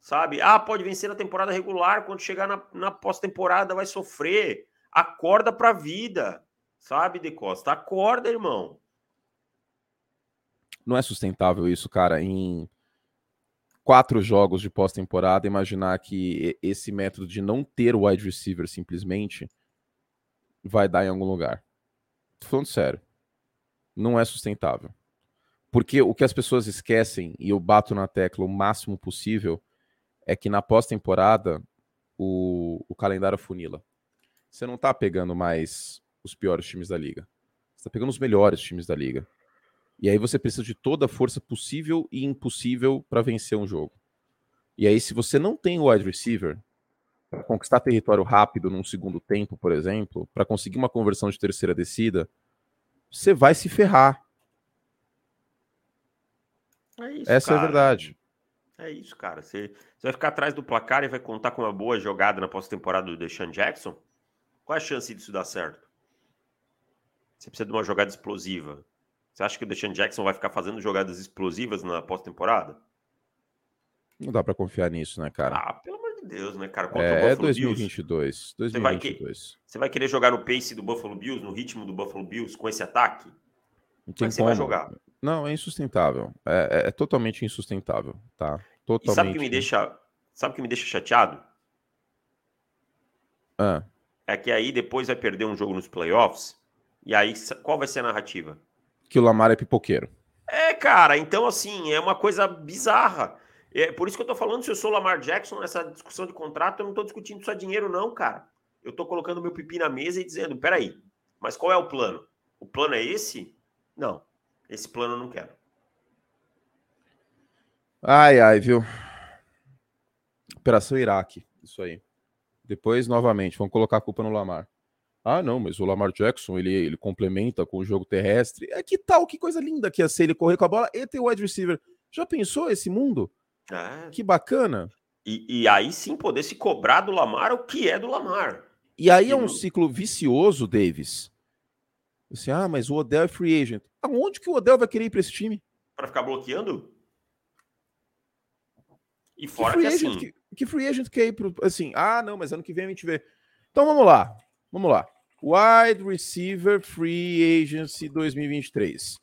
sabe? Ah, pode vencer na temporada regular, quando chegar na, na pós-temporada vai sofrer. Acorda pra vida, sabe, De Costa? Acorda, irmão. Não é sustentável isso, cara. Em quatro jogos de pós-temporada, imaginar que esse método de não ter o wide receiver simplesmente vai dar em algum lugar. Tô falando sério não é sustentável. Porque o que as pessoas esquecem, e eu bato na tecla o máximo possível, é que na pós-temporada o, o calendário funila. Você não tá pegando mais os piores times da liga. Você tá pegando os melhores times da liga. E aí você precisa de toda a força possível e impossível para vencer um jogo. E aí, se você não tem o wide receiver, para conquistar território rápido num segundo tempo, por exemplo, para conseguir uma conversão de terceira descida, você vai se ferrar. É isso, Essa cara. é a verdade. É isso, cara. Você, você vai ficar atrás do placar e vai contar com uma boa jogada na pós-temporada do Deshaun Jackson? Qual é a chance disso dar certo? Você precisa de uma jogada explosiva. Você acha que o Deshaun Jackson vai ficar fazendo jogadas explosivas na pós-temporada? Não dá para confiar nisso, né, cara? Ah, pelo amor de Deus, né, cara? Contra é, o 2022. 2022. Você vai, que... você vai querer jogar no pace do Buffalo Bills, no ritmo do Buffalo Bills, com esse ataque? Não tem como é que você vai jogar? Não, é insustentável. É, é, é totalmente insustentável, tá? Totalmente. E sabe o que me deixa, sabe que me deixa chateado? Ah. É que aí depois vai perder um jogo nos playoffs. E aí qual vai ser a narrativa? Que o Lamar é pipoqueiro. É, cara. Então assim é uma coisa bizarra. É por isso que eu tô falando, se eu sou Lamar Jackson nessa discussão de contrato, eu não tô discutindo só dinheiro, não, cara. Eu tô colocando meu pipi na mesa e dizendo: peraí, mas qual é o plano? O plano é esse? Não. Esse plano eu não quero. Ai, ai, viu? Operação Iraque, isso aí. Depois, novamente, vamos colocar a culpa no Lamar. Ah, não, mas o Lamar Jackson, ele, ele complementa com o jogo terrestre. É que tal, que coisa linda que ia ser ele correr com a bola e ter o wide receiver. Já pensou esse mundo? É. Que bacana. E, e, aí sim poder se cobrar do Lamar o que é do Lamar. E aí é um ciclo vicioso, Davis. Assim, ah, mas o Odell é free agent. Aonde que o Odell vai querer ir para esse time? Para ficar bloqueando? E fora que, que assim... Que, que, free agent quer ir pro, assim, ah, não, mas ano que vem a gente vê. Então vamos lá, vamos lá. Wide Receiver Free Agency 2023.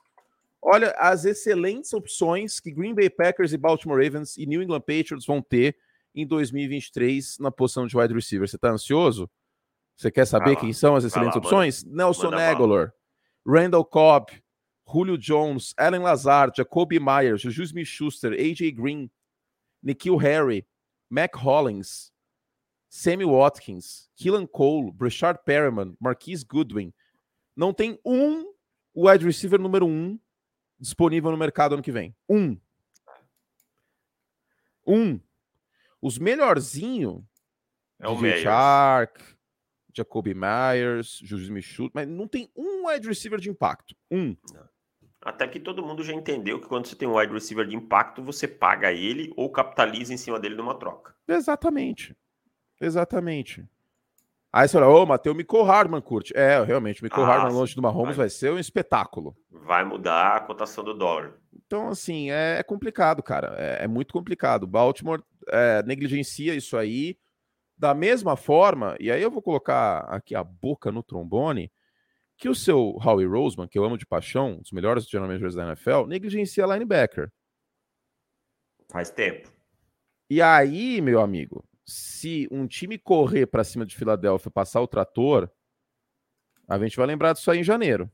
Olha as excelentes opções que Green Bay Packers e Baltimore Ravens e New England Patriots vão ter em 2023 na posição de wide receiver. Você está ansioso? Você quer saber quem são as excelentes lá, opções? Manda, Nelson Aguilar, Randall Cobb, Julio Jones, Allen Lazard, Jacoby Myers, Juju Smith-Schuster, AJ Green, Nikhil Harry, Mac Hollins, Sammy Watkins, Keelan Cole, Brashard Perriman, Marquise Goodwin. Não tem um wide receiver número um disponível no mercado ano que vem. Um. Um. Os melhorzinho. É o Shark, Jacoby Myers, Juju Smith, mas não tem um wide receiver de impacto. Um. Até que todo mundo já entendeu que quando você tem um wide receiver de impacto, você paga ele ou capitaliza em cima dele numa troca. Exatamente. Exatamente. Aí você fala, ô, oh, Mateu Mico Hardman curte. É, realmente, o Mico ah, Hardman longe do Mahomes vai. vai ser um espetáculo. Vai mudar a cotação do dólar. Então, assim, é, é complicado, cara. É, é, muito complicado. Baltimore é, negligencia isso aí. Da mesma forma, e aí eu vou colocar aqui a boca no trombone, que o seu Howie Roseman, que eu amo de paixão, um dos melhores general managers da NFL, negligencia linebacker. Faz tempo. E aí, meu amigo, se um time correr para cima de Filadélfia passar o trator, a gente vai lembrar disso aí em janeiro.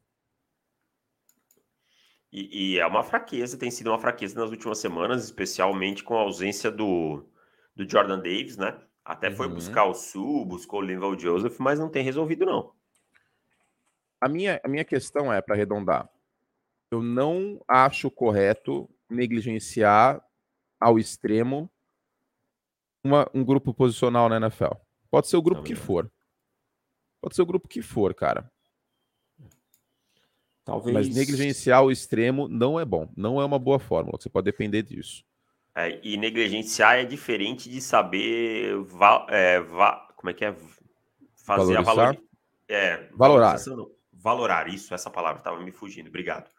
E, e, é uma fraqueza, tem sido uma fraqueza nas últimas semanas, especialmente com a ausência do, do Jordan Davis, né? Até foi uhum. buscar o Sul, buscou o Linval Joseph, mas não tem resolvido, não. A minha, a minha questão é, para arredondar, eu não acho correto negligenciar ao extremo uma, um grupo posicional na NFL. Pode ser o grupo que for. Pode ser o grupo que for, cara. Talvez... Mas negligenciar o extremo não é bom. Não é uma boa fórmula. Você pode depender disso. É, e negligenciar é diferente de saber va é, va como é que é fazer Valorizar? a valor... é, valorar. Valorar, isso, essa palavra estava me fugindo, obrigado.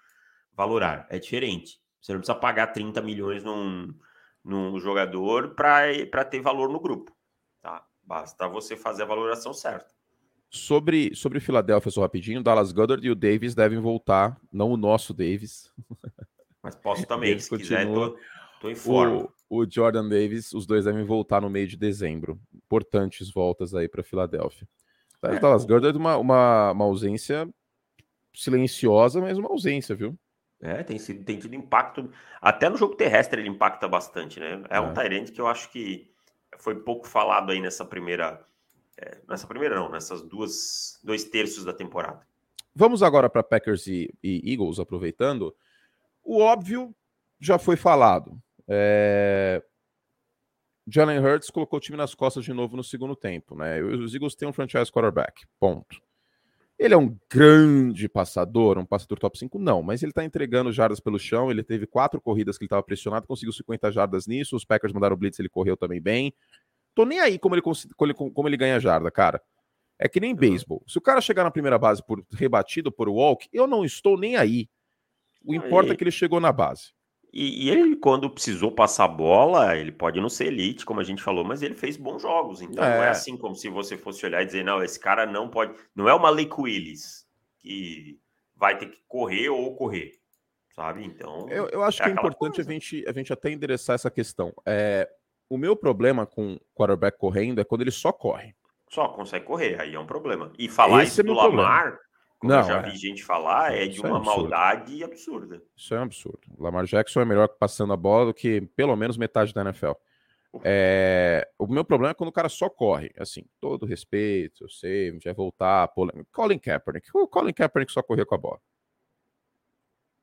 Valorar, é diferente. Você não precisa pagar 30 milhões num, num jogador para ter valor no grupo. Tá? Basta você fazer a valoração certa. Sobre, sobre Filadélfia, só rapidinho, Dallas Goddard e o Davis devem voltar, não o nosso Davis. [laughs] Mas posso também, se continua. quiser, tô, tô em forma. O, o Jordan Davis, os dois devem voltar no meio de dezembro. Importantes voltas aí para Filadélfia. É, Dallas Goddard, uma, uma, uma ausência silenciosa, mas uma ausência, viu? É, tem, sido, tem tido impacto. Até no jogo terrestre ele impacta bastante, né? É, é. um Tyrande que eu acho que foi pouco falado aí nessa primeira. É, nessa primeira, não, nessas duas, dois terços da temporada. Vamos agora para Packers e, e, Eagles, aproveitando. O óbvio já foi falado. É... Jalen Hurts colocou o time nas costas de novo no segundo tempo, né? Os Eagles têm um franchise quarterback, ponto. Ele é um grande passador, um passador top 5? Não, mas ele tá entregando jardas pelo chão. Ele teve quatro corridas que ele estava pressionado, conseguiu 50 jardas nisso. Os Packers mandaram o Blitz, ele correu também bem. Tô nem aí como ele, como ele, ganha jarda, cara. É que nem uhum. beisebol. Se o cara chegar na primeira base por rebatido por walk, eu não estou nem aí. O importa é que ele chegou na base. E, e, ele, quando precisou passar a bola, ele pode não ser elite, como a gente falou, mas ele fez bons jogos. Então é. não é assim como se você fosse olhar e dizer, não, esse cara não pode. Não é uma Malik Willis que vai ter que correr ou correr. Sabe? Então. Eu, eu acho é que é importante a gente, a gente até endereçar essa questão. É, o meu problema com quarterback correndo é quando ele só corre. Só consegue correr, aí é um problema. E falar Esse isso é do Lamar. Problema como não, eu já é. vi gente falar, é de é uma é maldade absurda. Isso é um absurdo. Lamar Jackson é melhor passando a bola do que pelo menos metade da NFL. É... O meu problema é quando o cara só corre. Assim, todo respeito, eu sei, vai voltar. Colin Kaepernick. O Colin Kaepernick só corria com a bola.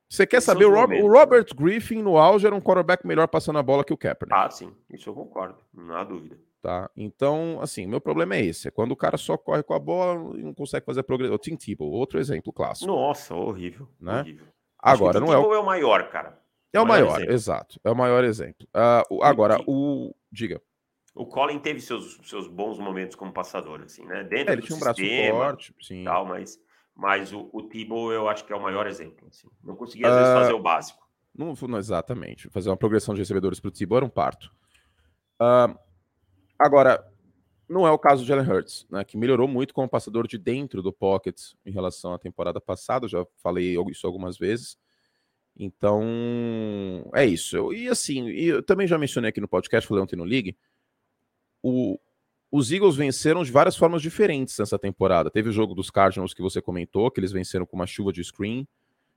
Você quer saber? O, Robert, o Robert Griffin no auge era um quarterback melhor passando a bola que o Kaepernick. Ah, sim. Isso eu concordo. Não há dúvida. Tá? Então, assim, meu problema é esse. É quando o cara só corre com a bola e não consegue fazer progressão. O Tim Tebow, outro exemplo clássico. Nossa, horrível. Né? horrível. Agora, não é o... é o maior, cara. É o maior, maior exato. É o maior exemplo. Uh, agora, o... Diga. O Colin teve seus, seus bons momentos como passador, assim, né? Dentro é, ele tinha um braço forte, sim. Tal, mas, mas o, o Tebow eu acho que é o maior exemplo. Assim. Não conseguia, às uh, vezes, fazer o básico. Não, não exatamente. Fazer uma progressão de recebedores para o Tebow era um parto. Uh, agora, não é o caso de Jalen Hurts, né, que melhorou muito como passador de dentro do pocket em relação à temporada passada, já falei isso algumas vezes. Então, é isso. E assim, eu também já mencionei aqui no podcast, falei ontem no League, o, os Eagles venceram de várias formas diferentes nessa temporada. Teve o jogo dos Cardinals que você comentou, que eles venceram com uma chuva de screen.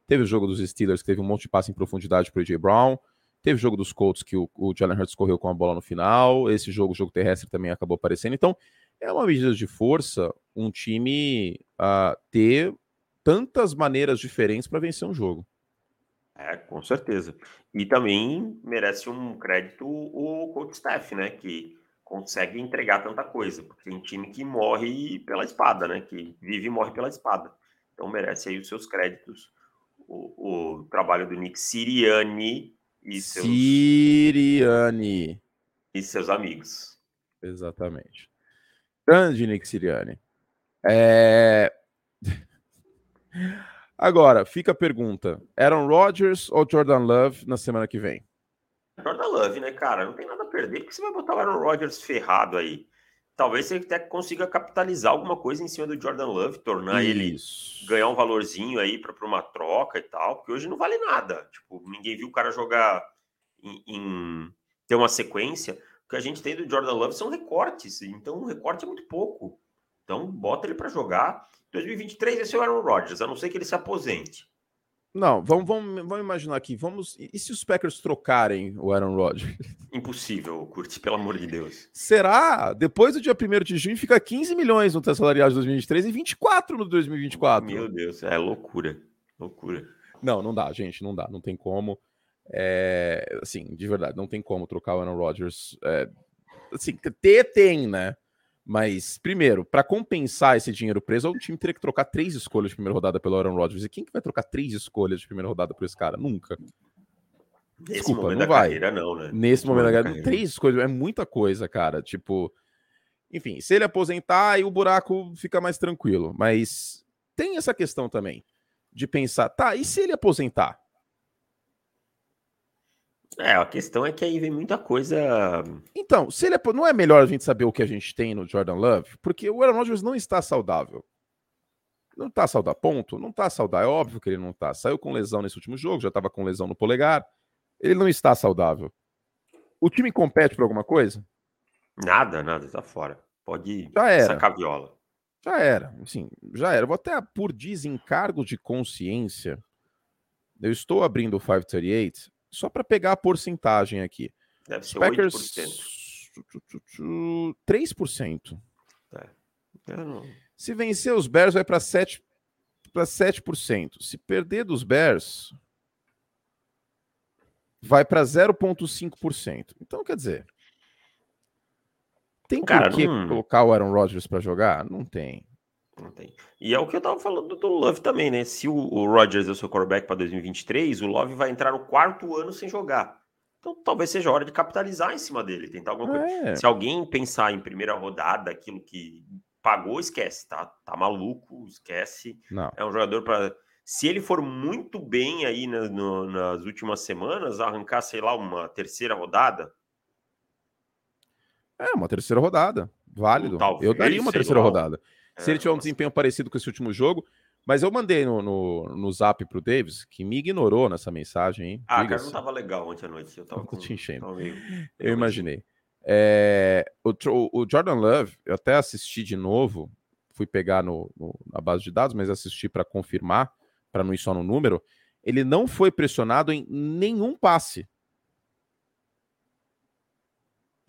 Teve o jogo dos Steelers, que teve um monte de passe em profundidade para o AJ Brown. Teve jogo dos Colts que o, o Jalen Hurts correu com a bola no final. Esse jogo, o jogo terrestre, também acabou aparecendo. Então, é uma medida de força um time uh, ter tantas maneiras diferentes para vencer um jogo. É, com certeza. E também merece um crédito o coach staff, né? Que consegue entregar tanta coisa. Porque tem um time que morre pela espada, né? Que vive e morre pela espada. Então merece aí os seus créditos. O, o trabalho do Nick Siriani e seus... Siriane. E seus amigos. Exatamente. Grande Nick Siriane. É... [laughs] Agora, fica a pergunta: Aaron Rodgers ou Jordan Love na semana que vem? Jordan Love, né, cara? Não tem nada a perder, porque você vai botar o Aaron Rodgers ferrado aí. Talvez você até consiga capitalizar alguma coisa em cima do Jordan Love, tornar Isso. ele ganhar um valorzinho aí para uma troca e tal, porque hoje não vale nada. Tipo, ninguém viu o cara jogar em, em ter uma sequência. O que a gente tem do Jordan Love são recortes, então o recorte é muito pouco. Então bota ele para jogar. 2023 esse é o Aaron Rodgers, a não ser que ele se aposente. Não, vamos, vamos, vamos imaginar aqui. Vamos. E se os Packers trocarem o Aaron Rodgers? Impossível, Curti, pelo amor de Deus. Será? Depois do dia 1 de junho fica 15 milhões no teto salarial de 2023 e 24 no 2024. Meu Deus, é loucura. Loucura. Não, não dá, gente, não dá, não tem como. É, assim, de verdade, não tem como trocar o Aaron Rodgers. É, assim, ter tem, né? Mas, primeiro, para compensar esse dinheiro preso, o time teria que trocar três escolhas de primeira rodada pelo Aaron Rodgers. E quem que vai trocar três escolhas de primeira rodada por esse cara? Nunca. Nesse Desculpa, momento não da vai. carreira, não, né? Nesse, momento da carreira, três escolhas é muita coisa, cara. Tipo, enfim, se ele aposentar, aí o buraco fica mais tranquilo. Mas tem essa questão também de pensar, tá, e se ele aposentar? É, a questão é que aí vem muita coisa. Então, se ele é, não é melhor a gente saber o que a gente tem no Jordan Love, porque o Aaron Rodgers não está saudável. Não está saudável, ponto. Não está saudável. É óbvio que ele não está. Saiu com lesão nesse último jogo, já estava com lesão no polegar. Ele não está saudável. O time compete por alguma coisa? Nada, nada, está fora. Pode já era. sacar viola. Já era, assim, já era. Vou até por desencargo de consciência eu estou abrindo o 538 só para pegar a porcentagem aqui. Deve ser Packers 8%. 3%. É. Não- Se vencer os Bears, vai para 7 para 7%. Se perder dos Bears, vai para 0,5%. Então, quer dizer, tem Cara, por que não- colocar o Aaron Rodgers para jogar? Não tem. Não tem. E é o que eu tava falando do Love também, né? Se o, o Rodgers é o seu quarterback para 2023, o Love vai entrar no quarto ano sem jogar. Então talvez seja hora de capitalizar em cima dele, tentar alguma coisa. É, Se alguém pensar em primeira rodada, aquilo que pagou, esquece, tá? Tá maluco, esquece. não. É um jogador para. Se ele for muito bem aí na- no- nas últimas semanas, arrancar, sei lá, uma terceira rodada, É uma terceira rodada. Válido. Talvez, eu daria uma terceira lá. rodada. Se é, ele tiver um desempenho parecido com esse último jogo. Mas eu mandei no, no, no zap pro Davis, que me ignorou nessa mensagem, hein? Ah, cara, não tava legal ontem à noite. Eu tava com... te enchendo. tava meio- [laughs] Eu imaginei. É, o, o Jordan Love, eu até assisti de novo, fui pegar no, no- na base de dados, mas assisti para confirmar, para não ir só no número. Ele não foi pressionado em nenhum passe.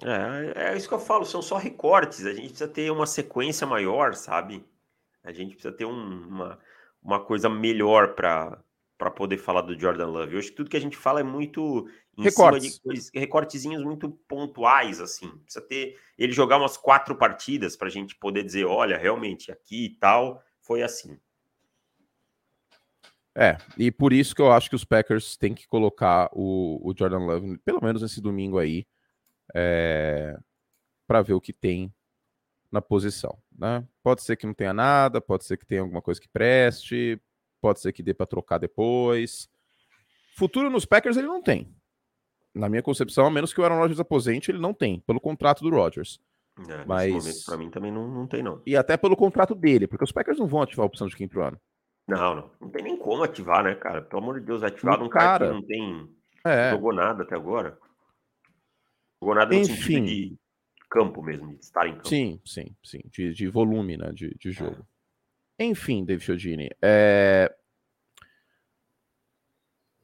É, é isso que eu falo, são só recortes. A gente precisa ter uma sequência maior, sabe? A gente precisa ter um- uma, uma coisa melhor para para poder falar do Jordan Love. Eu acho que tudo que a gente fala é muito em Recortes. cima de coisas, recortezinhos muito pontuais, assim. Precisa ter ele jogar umas quatro partidas para a gente poder dizer, olha, realmente aqui e tal foi assim. É, e por isso que eu acho que os Packers têm que colocar o, o Jordan Love, pelo menos nesse domingo aí, é, para ver o que tem na posição. Né? Pode ser que não tenha nada, pode ser que tenha alguma coisa que preste, pode ser que dê para trocar depois. Futuro nos Packers ele não tem. Na minha concepção, a menos que o Aaron Rodgers aposente, ele não tem, pelo contrato do Rodgers. né? Mas- Nesse momento, para mim, também não, não tem, não. E até pelo contrato dele, porque os Packers não vão ativar a opção de quinto ano. Não, não. Não tem nem como ativar, né, cara? Pelo amor de Deus, ativar cara cara. que não tem. É, Jogou nada até agora. Jogou nada no Enfim. sentido de campo mesmo, de estar em campo. Sim, sim, sim. De, de volume, né? De, de jogo. Enfim, David Chiodini. é,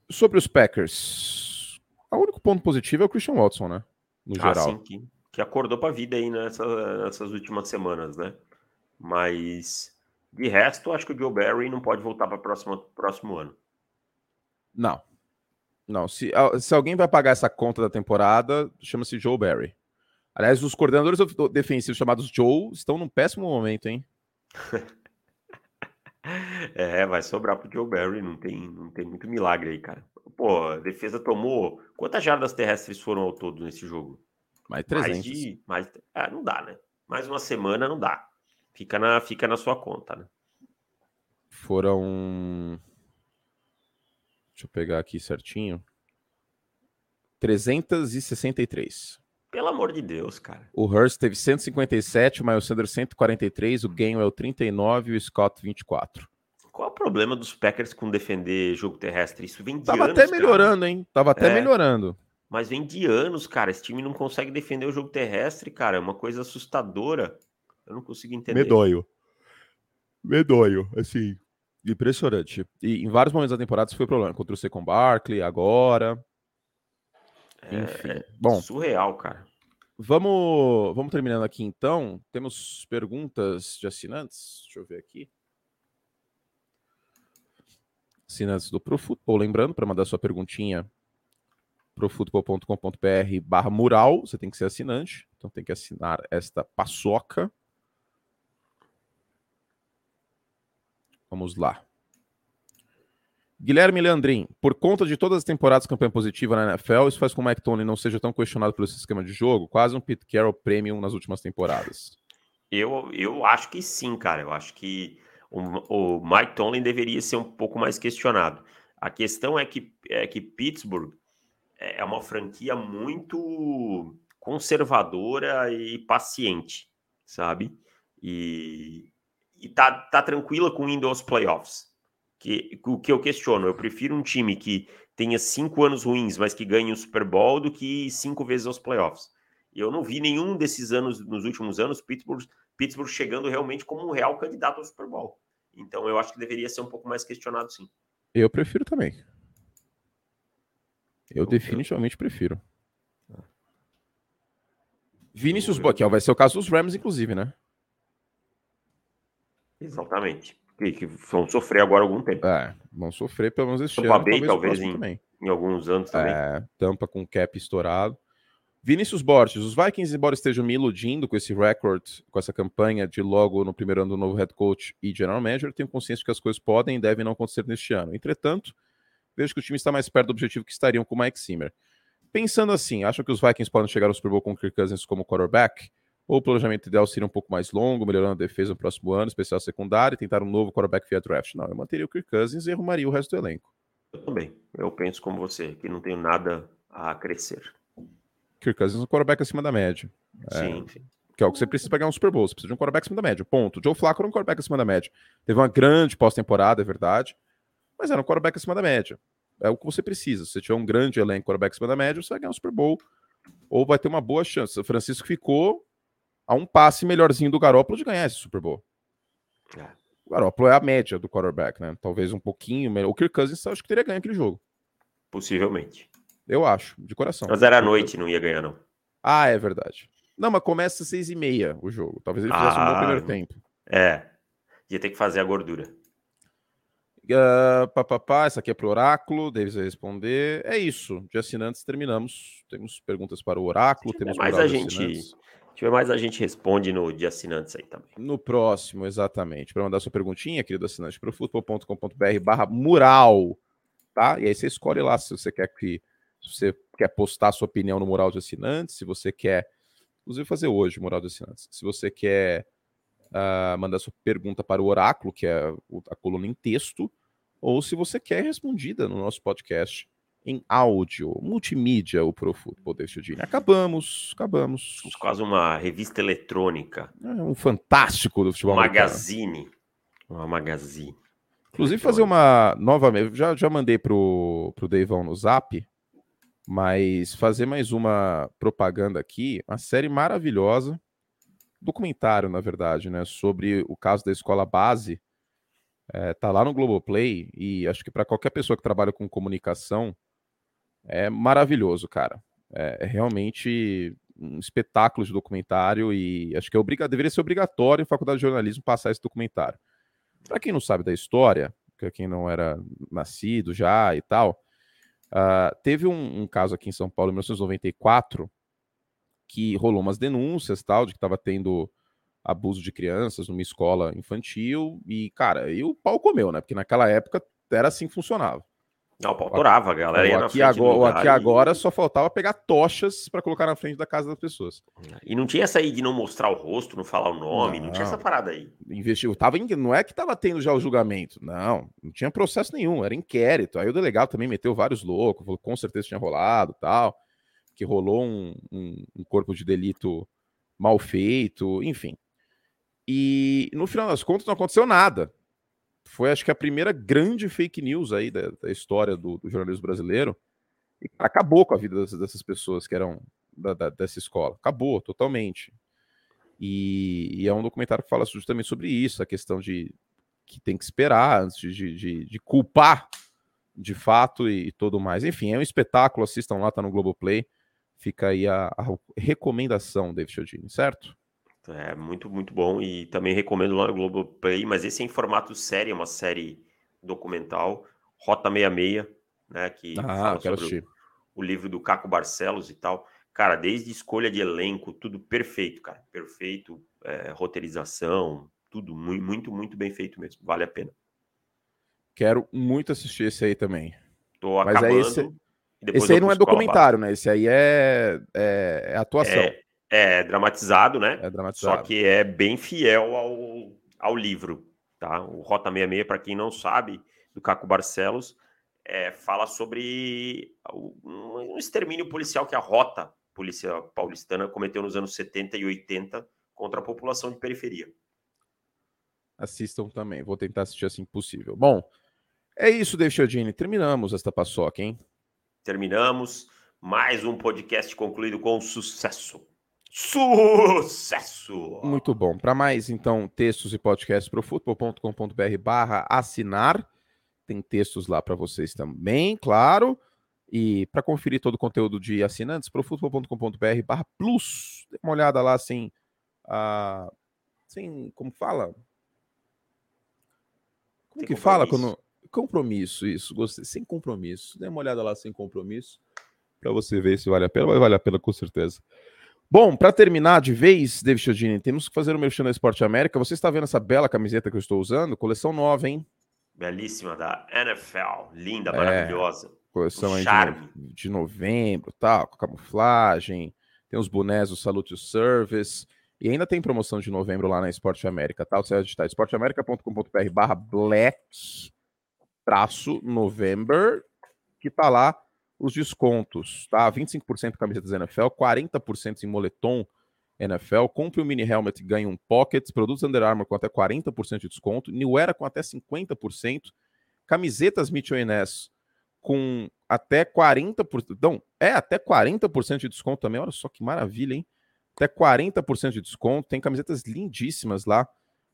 Sobre os Packers, o único ponto positivo é o Christian Watson, né? No Ah, geral. sim, que, que acordou pra vida aí nessa- nessas últimas semanas, né? Mas de resto, acho que o Joe Barry não pode voltar para próximo próximo ano. Não. Não. Se, se alguém vai pagar essa conta da temporada, chama-se Joe Barry. Aliás, os coordenadores defensivos chamados Joe estão num péssimo momento, hein? [laughs] É, vai sobrar pro Joe Barry, não tem, não tem muito milagre aí, cara. Pô, a defesa tomou. Quantas jardas terrestres foram ao todo nesse jogo? Mais 300. Mais de. Mais, ah, não dá, né? Mais uma semana não dá. Fica na, fica na sua conta, né? Foram. Deixa eu pegar aqui certinho. 363. Pelo amor de Deus, cara. O Hurst teve 157, o Miles Sanders 143, o Gainwell 39 e o Scott 24. Qual é o problema dos Packers com defender jogo terrestre? Isso vem de Tava anos, até cara. melhorando, hein? Tava até É. melhorando. Mas vem de anos, cara. Esse time não consegue defender o jogo terrestre, cara. É uma coisa assustadora. Eu não consigo entender. Medonho. Medonho, assim. Impressionante. E em vários momentos da temporada isso foi problema. Contra o Secon Barkley, agora. É, Enfim. Bom, Surreal, cara. vamos, vamos terminando aqui então. Temos perguntas de assinantes. Deixa eu ver aqui. Assinantes do Pro Football. Lembrando, para mandar sua perguntinha, profutbol.com.br barra mural. Você tem que ser assinante. Então tem que assinar esta paçoca. Vamos lá. Guilherme Leandrin, por conta de todas as temporadas de campanha positiva na NFL, isso faz com que o Mike Tony não seja tão questionado pelo sistema de jogo, quase um Pete Carroll Premium nas últimas temporadas. Eu, eu acho que sim, cara. Eu acho que o, o Mike Tomlin deveria ser um pouco mais questionado. A questão é que, é que Pittsburgh é uma franquia muito conservadora e paciente, sabe? E, e tá, tá tranquila com indo aos playoffs. Que, o que eu questiono, eu prefiro um time que tenha cinco anos ruins, mas que ganhe o Super Bowl, do que cinco vezes aos playoffs. E eu não vi nenhum desses anos, nos últimos anos, Pittsburgh, Pittsburgh chegando realmente como um real candidato ao Super Bowl. Então eu acho que deveria ser um pouco mais questionado, sim. Eu prefiro também. Eu definitivamente prefiro. Vinícius Boquel vai ser o caso dos Rams, inclusive, né? Exatamente. Que, que vão sofrer agora algum tempo. É, vão sofrer pelo menos este Tampa ano. Bay, talvez, talvez em, em, alguns anos também. É, tampa com cap estourado. Vinícius Borges, os Vikings, embora estejam me iludindo com esse record, com essa campanha de logo no primeiro ano do novo head coach e general manager, tenho consciência que as coisas podem e devem não acontecer neste ano. Entretanto, vejo que o time está mais perto do objetivo que estariam com o Mike Zimmer. Pensando assim, acho que os Vikings podem chegar ao Super Bowl com o Kirk Cousins como quarterback? Ou o planejamento ideal seria um pouco mais longo, melhorando a defesa no próximo ano, especial secundário, e tentar um novo quarterback via draft? Não, eu manteria o Kirk Cousins e arrumaria o resto do elenco. Eu também. Eu penso como você, que não tenho nada a crescer. Kirk Cousins é um quarterback acima da média. Sim, é, sim. Que é o que você precisa para ganhar um Super Bowl. Você precisa de um quarterback acima da média. Ponto. Joe Flacco era um quarterback acima da média. Teve uma grande pós-temporada, é verdade. Mas era um quarterback acima da média. É o que você precisa. Se você tiver um grande elenco quarterback acima da média, você vai ganhar um Super Bowl. Ou vai ter uma boa chance. O Francisco ficou a um passe melhorzinho do Garoppolo de ganhar esse Super Bowl. É. O Garoppolo é a média do quarterback, né? Talvez um pouquinho melhor. O Kirk Cousins acho que teria ganho aquele jogo. Possivelmente. Eu acho, de coração. Mas era à noite, não ia ganhar, não. Ah, é verdade. Não, mas começa às seis e meia o jogo. Talvez ele fizesse ah, um bom primeiro tempo. É. Ia ter que fazer a gordura. Uh, pá, pá, pá, essa aqui é para o Oráculo, Davis vai responder. É isso. De assinantes terminamos. Temos perguntas para o Oráculo. Temos mais a gente. Tiver mais, a gente responde no de assinantes aí também. No próximo, exatamente. Para mandar sua perguntinha, querido assinante, para futebol.com.br barra mural. Tá? E aí você escolhe lá se você quer que se você quer postar sua opinião no mural de assinantes, se você quer, inclusive fazer hoje o mural de assinantes, se você quer uh, mandar sua pergunta para o oráculo, que é a coluna em texto, ou se você quer respondida no nosso podcast em áudio, multimídia, o Pro Football Deixa Acabamos, acabamos. Somos quase uma revista eletrônica. É um fantástico do futebol. Magazine. Uma magazine. Inclusive, fazer uma nova. Já, já mandei pro, pro Deivão no zap mas fazer mais uma propaganda aqui, uma série maravilhosa, documentário, na verdade, né, sobre o caso da escola base. É, tá lá no Globoplay e acho que para qualquer pessoa que trabalha com comunicação é maravilhoso, cara. É, é realmente um espetáculo de documentário e acho que é obriga deveria ser obrigatório em faculdade de jornalismo passar esse documentário. Para quem não sabe da história, para quem não era nascido já e tal, Uh, teve um, um, caso aqui em São Paulo, em 1994, que rolou umas denúncias tal, de que estava tendo abuso de crianças numa escola infantil, e, cara, e o pau comeu, né? Porque naquela época era assim que funcionava. Não, o pau torava, a galera ia aqui agora, aqui e... agora só faltava pegar tochas para colocar na frente da casa das pessoas. E não tinha essa aí de não mostrar o rosto, não falar o nome, não, não tinha essa parada aí. Investiu, tava em, não é que tava tendo já o julgamento, não, não tinha processo nenhum, era inquérito. Aí o delegado também meteu vários loucos, falou com certeza tinha rolado, tal, que rolou um, um, um corpo de delito mal feito, enfim. E no final das contas não aconteceu nada foi acho que a primeira grande fake news aí da, da história do, do, jornalismo brasileiro e acabou com a vida dessas, dessas pessoas que eram da, da, dessa escola. Acabou totalmente. E, e, é um documentário que fala justamente sobre isso, a questão de que tem que esperar antes de, de, de culpar de fato e, e tudo mais. Enfim, é um espetáculo, assistam lá, tá no Globoplay. Fica aí a, a recomendação, David Chiodini, certo? É muito, muito bom. E também recomendo lá no Globoplay, mas esse é em formato série, é uma série documental, Rota 66, né? Que ah, fala sobre o, o, livro do Caco Barcelos e tal. Cara, desde escolha de elenco, tudo perfeito, cara. Perfeito, é, roteirização, tudo muito, muito, muito bem feito mesmo. Vale a pena. Quero muito assistir esse aí também. Tô mas acabando. Esse, esse aí não é documentário, né? Esse aí é, é, é atuação. É, é dramatizado, né? É dramatizado. Só que é bem fiel ao, ao livro, tá? O Rota 66, para quem não sabe, do Caco Barcelos, é, fala sobre um extermínio policial que a Rota, polícia paulistana, cometeu nos anos 70 e 80 contra a população de periferia. Assistam também, vou tentar assistir assim possível. Bom, é isso, David. Terminamos esta paçoca, hein? Terminamos. Mais um podcast concluído com sucesso. Sucesso! Muito bom. Para mais, então, textos e podcasts para o futebol.com.br barra assinar. Tem textos lá para vocês também, claro. E para conferir todo o conteúdo de assinantes, profutbol.com.br barra plus. Dê uma olhada lá, assim, uh, assim, como fala? Como sem que fala quando... Compromisso, isso, gostei. Sem compromisso. Dê uma olhada lá sem compromisso para você ver se vale a pena. Vai valer a pena, com certeza. Bom, para terminar de vez, David Chiodini, temos que fazer o meu merchan da Esporte América. Você está vendo essa bela camiseta que eu estou usando? Coleção nova, hein? Belíssima da NFL. Linda, é, maravilhosa. Coleção um aí de, de, novembro, tal, com camuflagem. Tem os bonés do Salute Service. E ainda tem promoção de novembro lá na Esporte América, tá? Você vai digitar esporteamerica.com.br barra black traço november, que tá lá os descontos, tá? 25% camisetas NFL, 40% em moletom NFL. Compre um mini helmet ganhe um pocket. Produtos Under Armour com até 40% de desconto. New Era com até 50%. Camisetas Mitchell Ness com até 40%. Não, é até 40% de desconto também. Olha só que maravilha, hein? Até 40% de desconto. Tem camisetas lindíssimas lá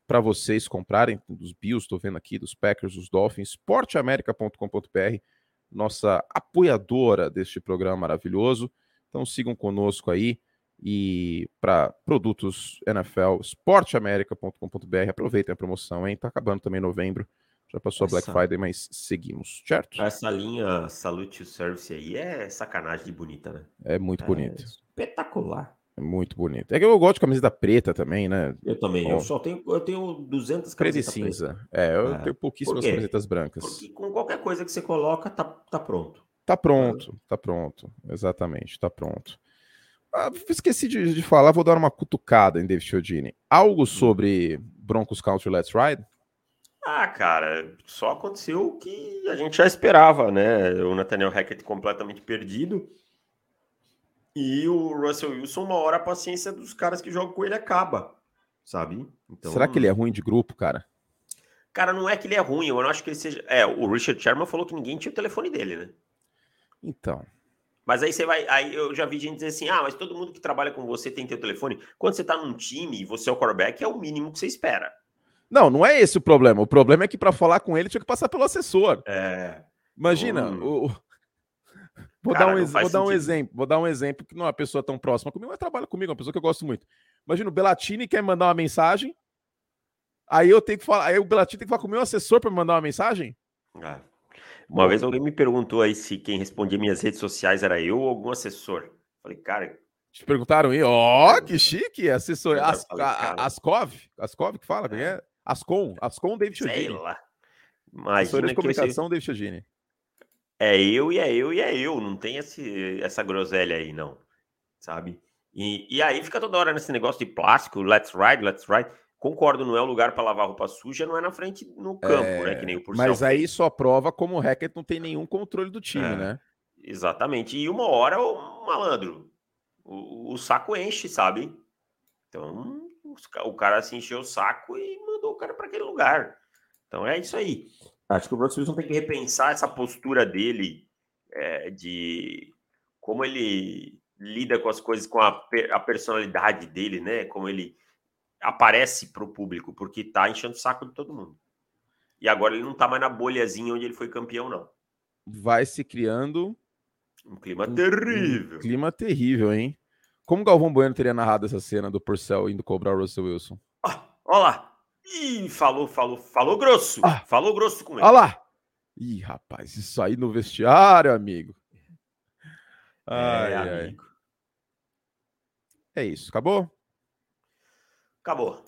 para vocês comprarem. Dos Bills, estou vendo aqui, dos Packers, dos Dolphins. Sportamerica.com.br nossa apoiadora deste programa maravilhoso. Então sigam conosco aí e para produtos NFL, esporteamerica.com.br. Aproveitem a promoção, hein? Tá acabando também novembro. Já passou Essa... a Black Friday, mas seguimos, certo? Essa linha Salute Service aí é sacanagem de bonita, né? É muito é bonito. Espetacular. É muito bonito. É que eu gosto de camiseta preta também, né? Eu também. Bom, eu só tenho, eu tenho 200 camisetas preta e cinza. Preta. É, eu é. tenho pouquíssimas camisetas brancas. Porque com qualquer coisa que você coloca, tá, tá pronto. Tá pronto, tá pronto. Exatamente, tá pronto. Ah, esqueci de, de, falar, vou dar uma cutucada em David Chiodini. Algo hum. sobre Broncos Country Let's Ride? Ah, cara, só aconteceu o que a gente já esperava, né? O Nathaniel Hackett completamente perdido. E o Russell Wilson, uma hora a paciência dos caras que jogam com ele acaba, sabe? Então, Será que ele é ruim de grupo, cara? Cara, não é que ele é ruim, eu não acho que ele seja. É, o Richard Sherman falou que ninguém tinha o telefone dele, né? Então. Mas aí você vai. Aí eu já vi gente dizer assim: ah, mas todo mundo que trabalha com você tem teu telefone. Quando você tá num time e você é o quarterback, é o mínimo que você espera. Não, não é esse o problema. O problema é que para falar com ele tinha que passar pelo assessor. É. Imagina, hum. o, Vou, Cara, dar, um, vou dar um exemplo. Vou dar um exemplo que não é uma pessoa tão próxima comigo, mas trabalha comigo, é uma pessoa que eu gosto muito. Imagina o Belatini quer mandar uma mensagem. Aí eu tenho que falar. Aí o Belatini tem que falar com o meu assessor para mandar uma mensagem. Ah. Uma vez alguém me perguntou aí se quem respondia minhas redes sociais era eu ou algum assessor. Falei, cara. Te perguntaram aí, ó, oh, que chique, assessor. As, a, Ascov, Ascov que fala, é. é? Ascom, Ascom David Sei lá. Imagina Assessor de comunicação, David Chodini. É eu e é eu e é eu, não tem esse, essa groselha aí, não. Sabe? E, e aí fica toda hora nesse negócio de plástico, let's ride, let's ride. Concordo, não é o lugar para lavar roupa suja, não é na frente no campo, é, né? Que nem o Purcell Mas aí só prova como o Hackett não tem nenhum controle do time, é, né? Exatamente. E uma hora o malandro, o, o saco enche, sabe? Então o cara se encheu o saco e mandou o cara para aquele lugar. Então é isso aí. Acho que o Russell Wilson tem que repensar essa postura dele é, de como ele lida com as coisas, com a, a personalidade dele, né? Como ele aparece para o público, porque tá enchendo o saco de todo mundo. E agora ele não tá mais na bolhazinha onde ele foi campeão, não. Vai se criando um clima um, terrível. Um clima terrível, hein? Como Galvão Bueno teria narrado essa cena do Purcell indo cobrar o Russell Wilson? Olha lá, Ih, falou, falou, falou grosso. Ah, falou grosso com ele. Olha lá. Ih, rapaz, isso aí no vestiário, amigo. É, ai, é, ai. amigo. É isso, acabou? Acabou.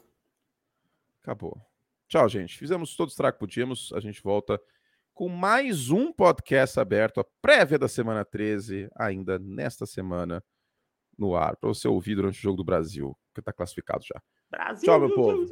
Acabou. Tchau, gente. Fizemos todos os tracos que podíamos. A gente volta com mais um podcast aberto, a prévia da semana 13, ainda nesta semana, no ar, para você ouvir durante o Jogo do Brasil, que está classificado já. Brasil, Tchau, meu povo.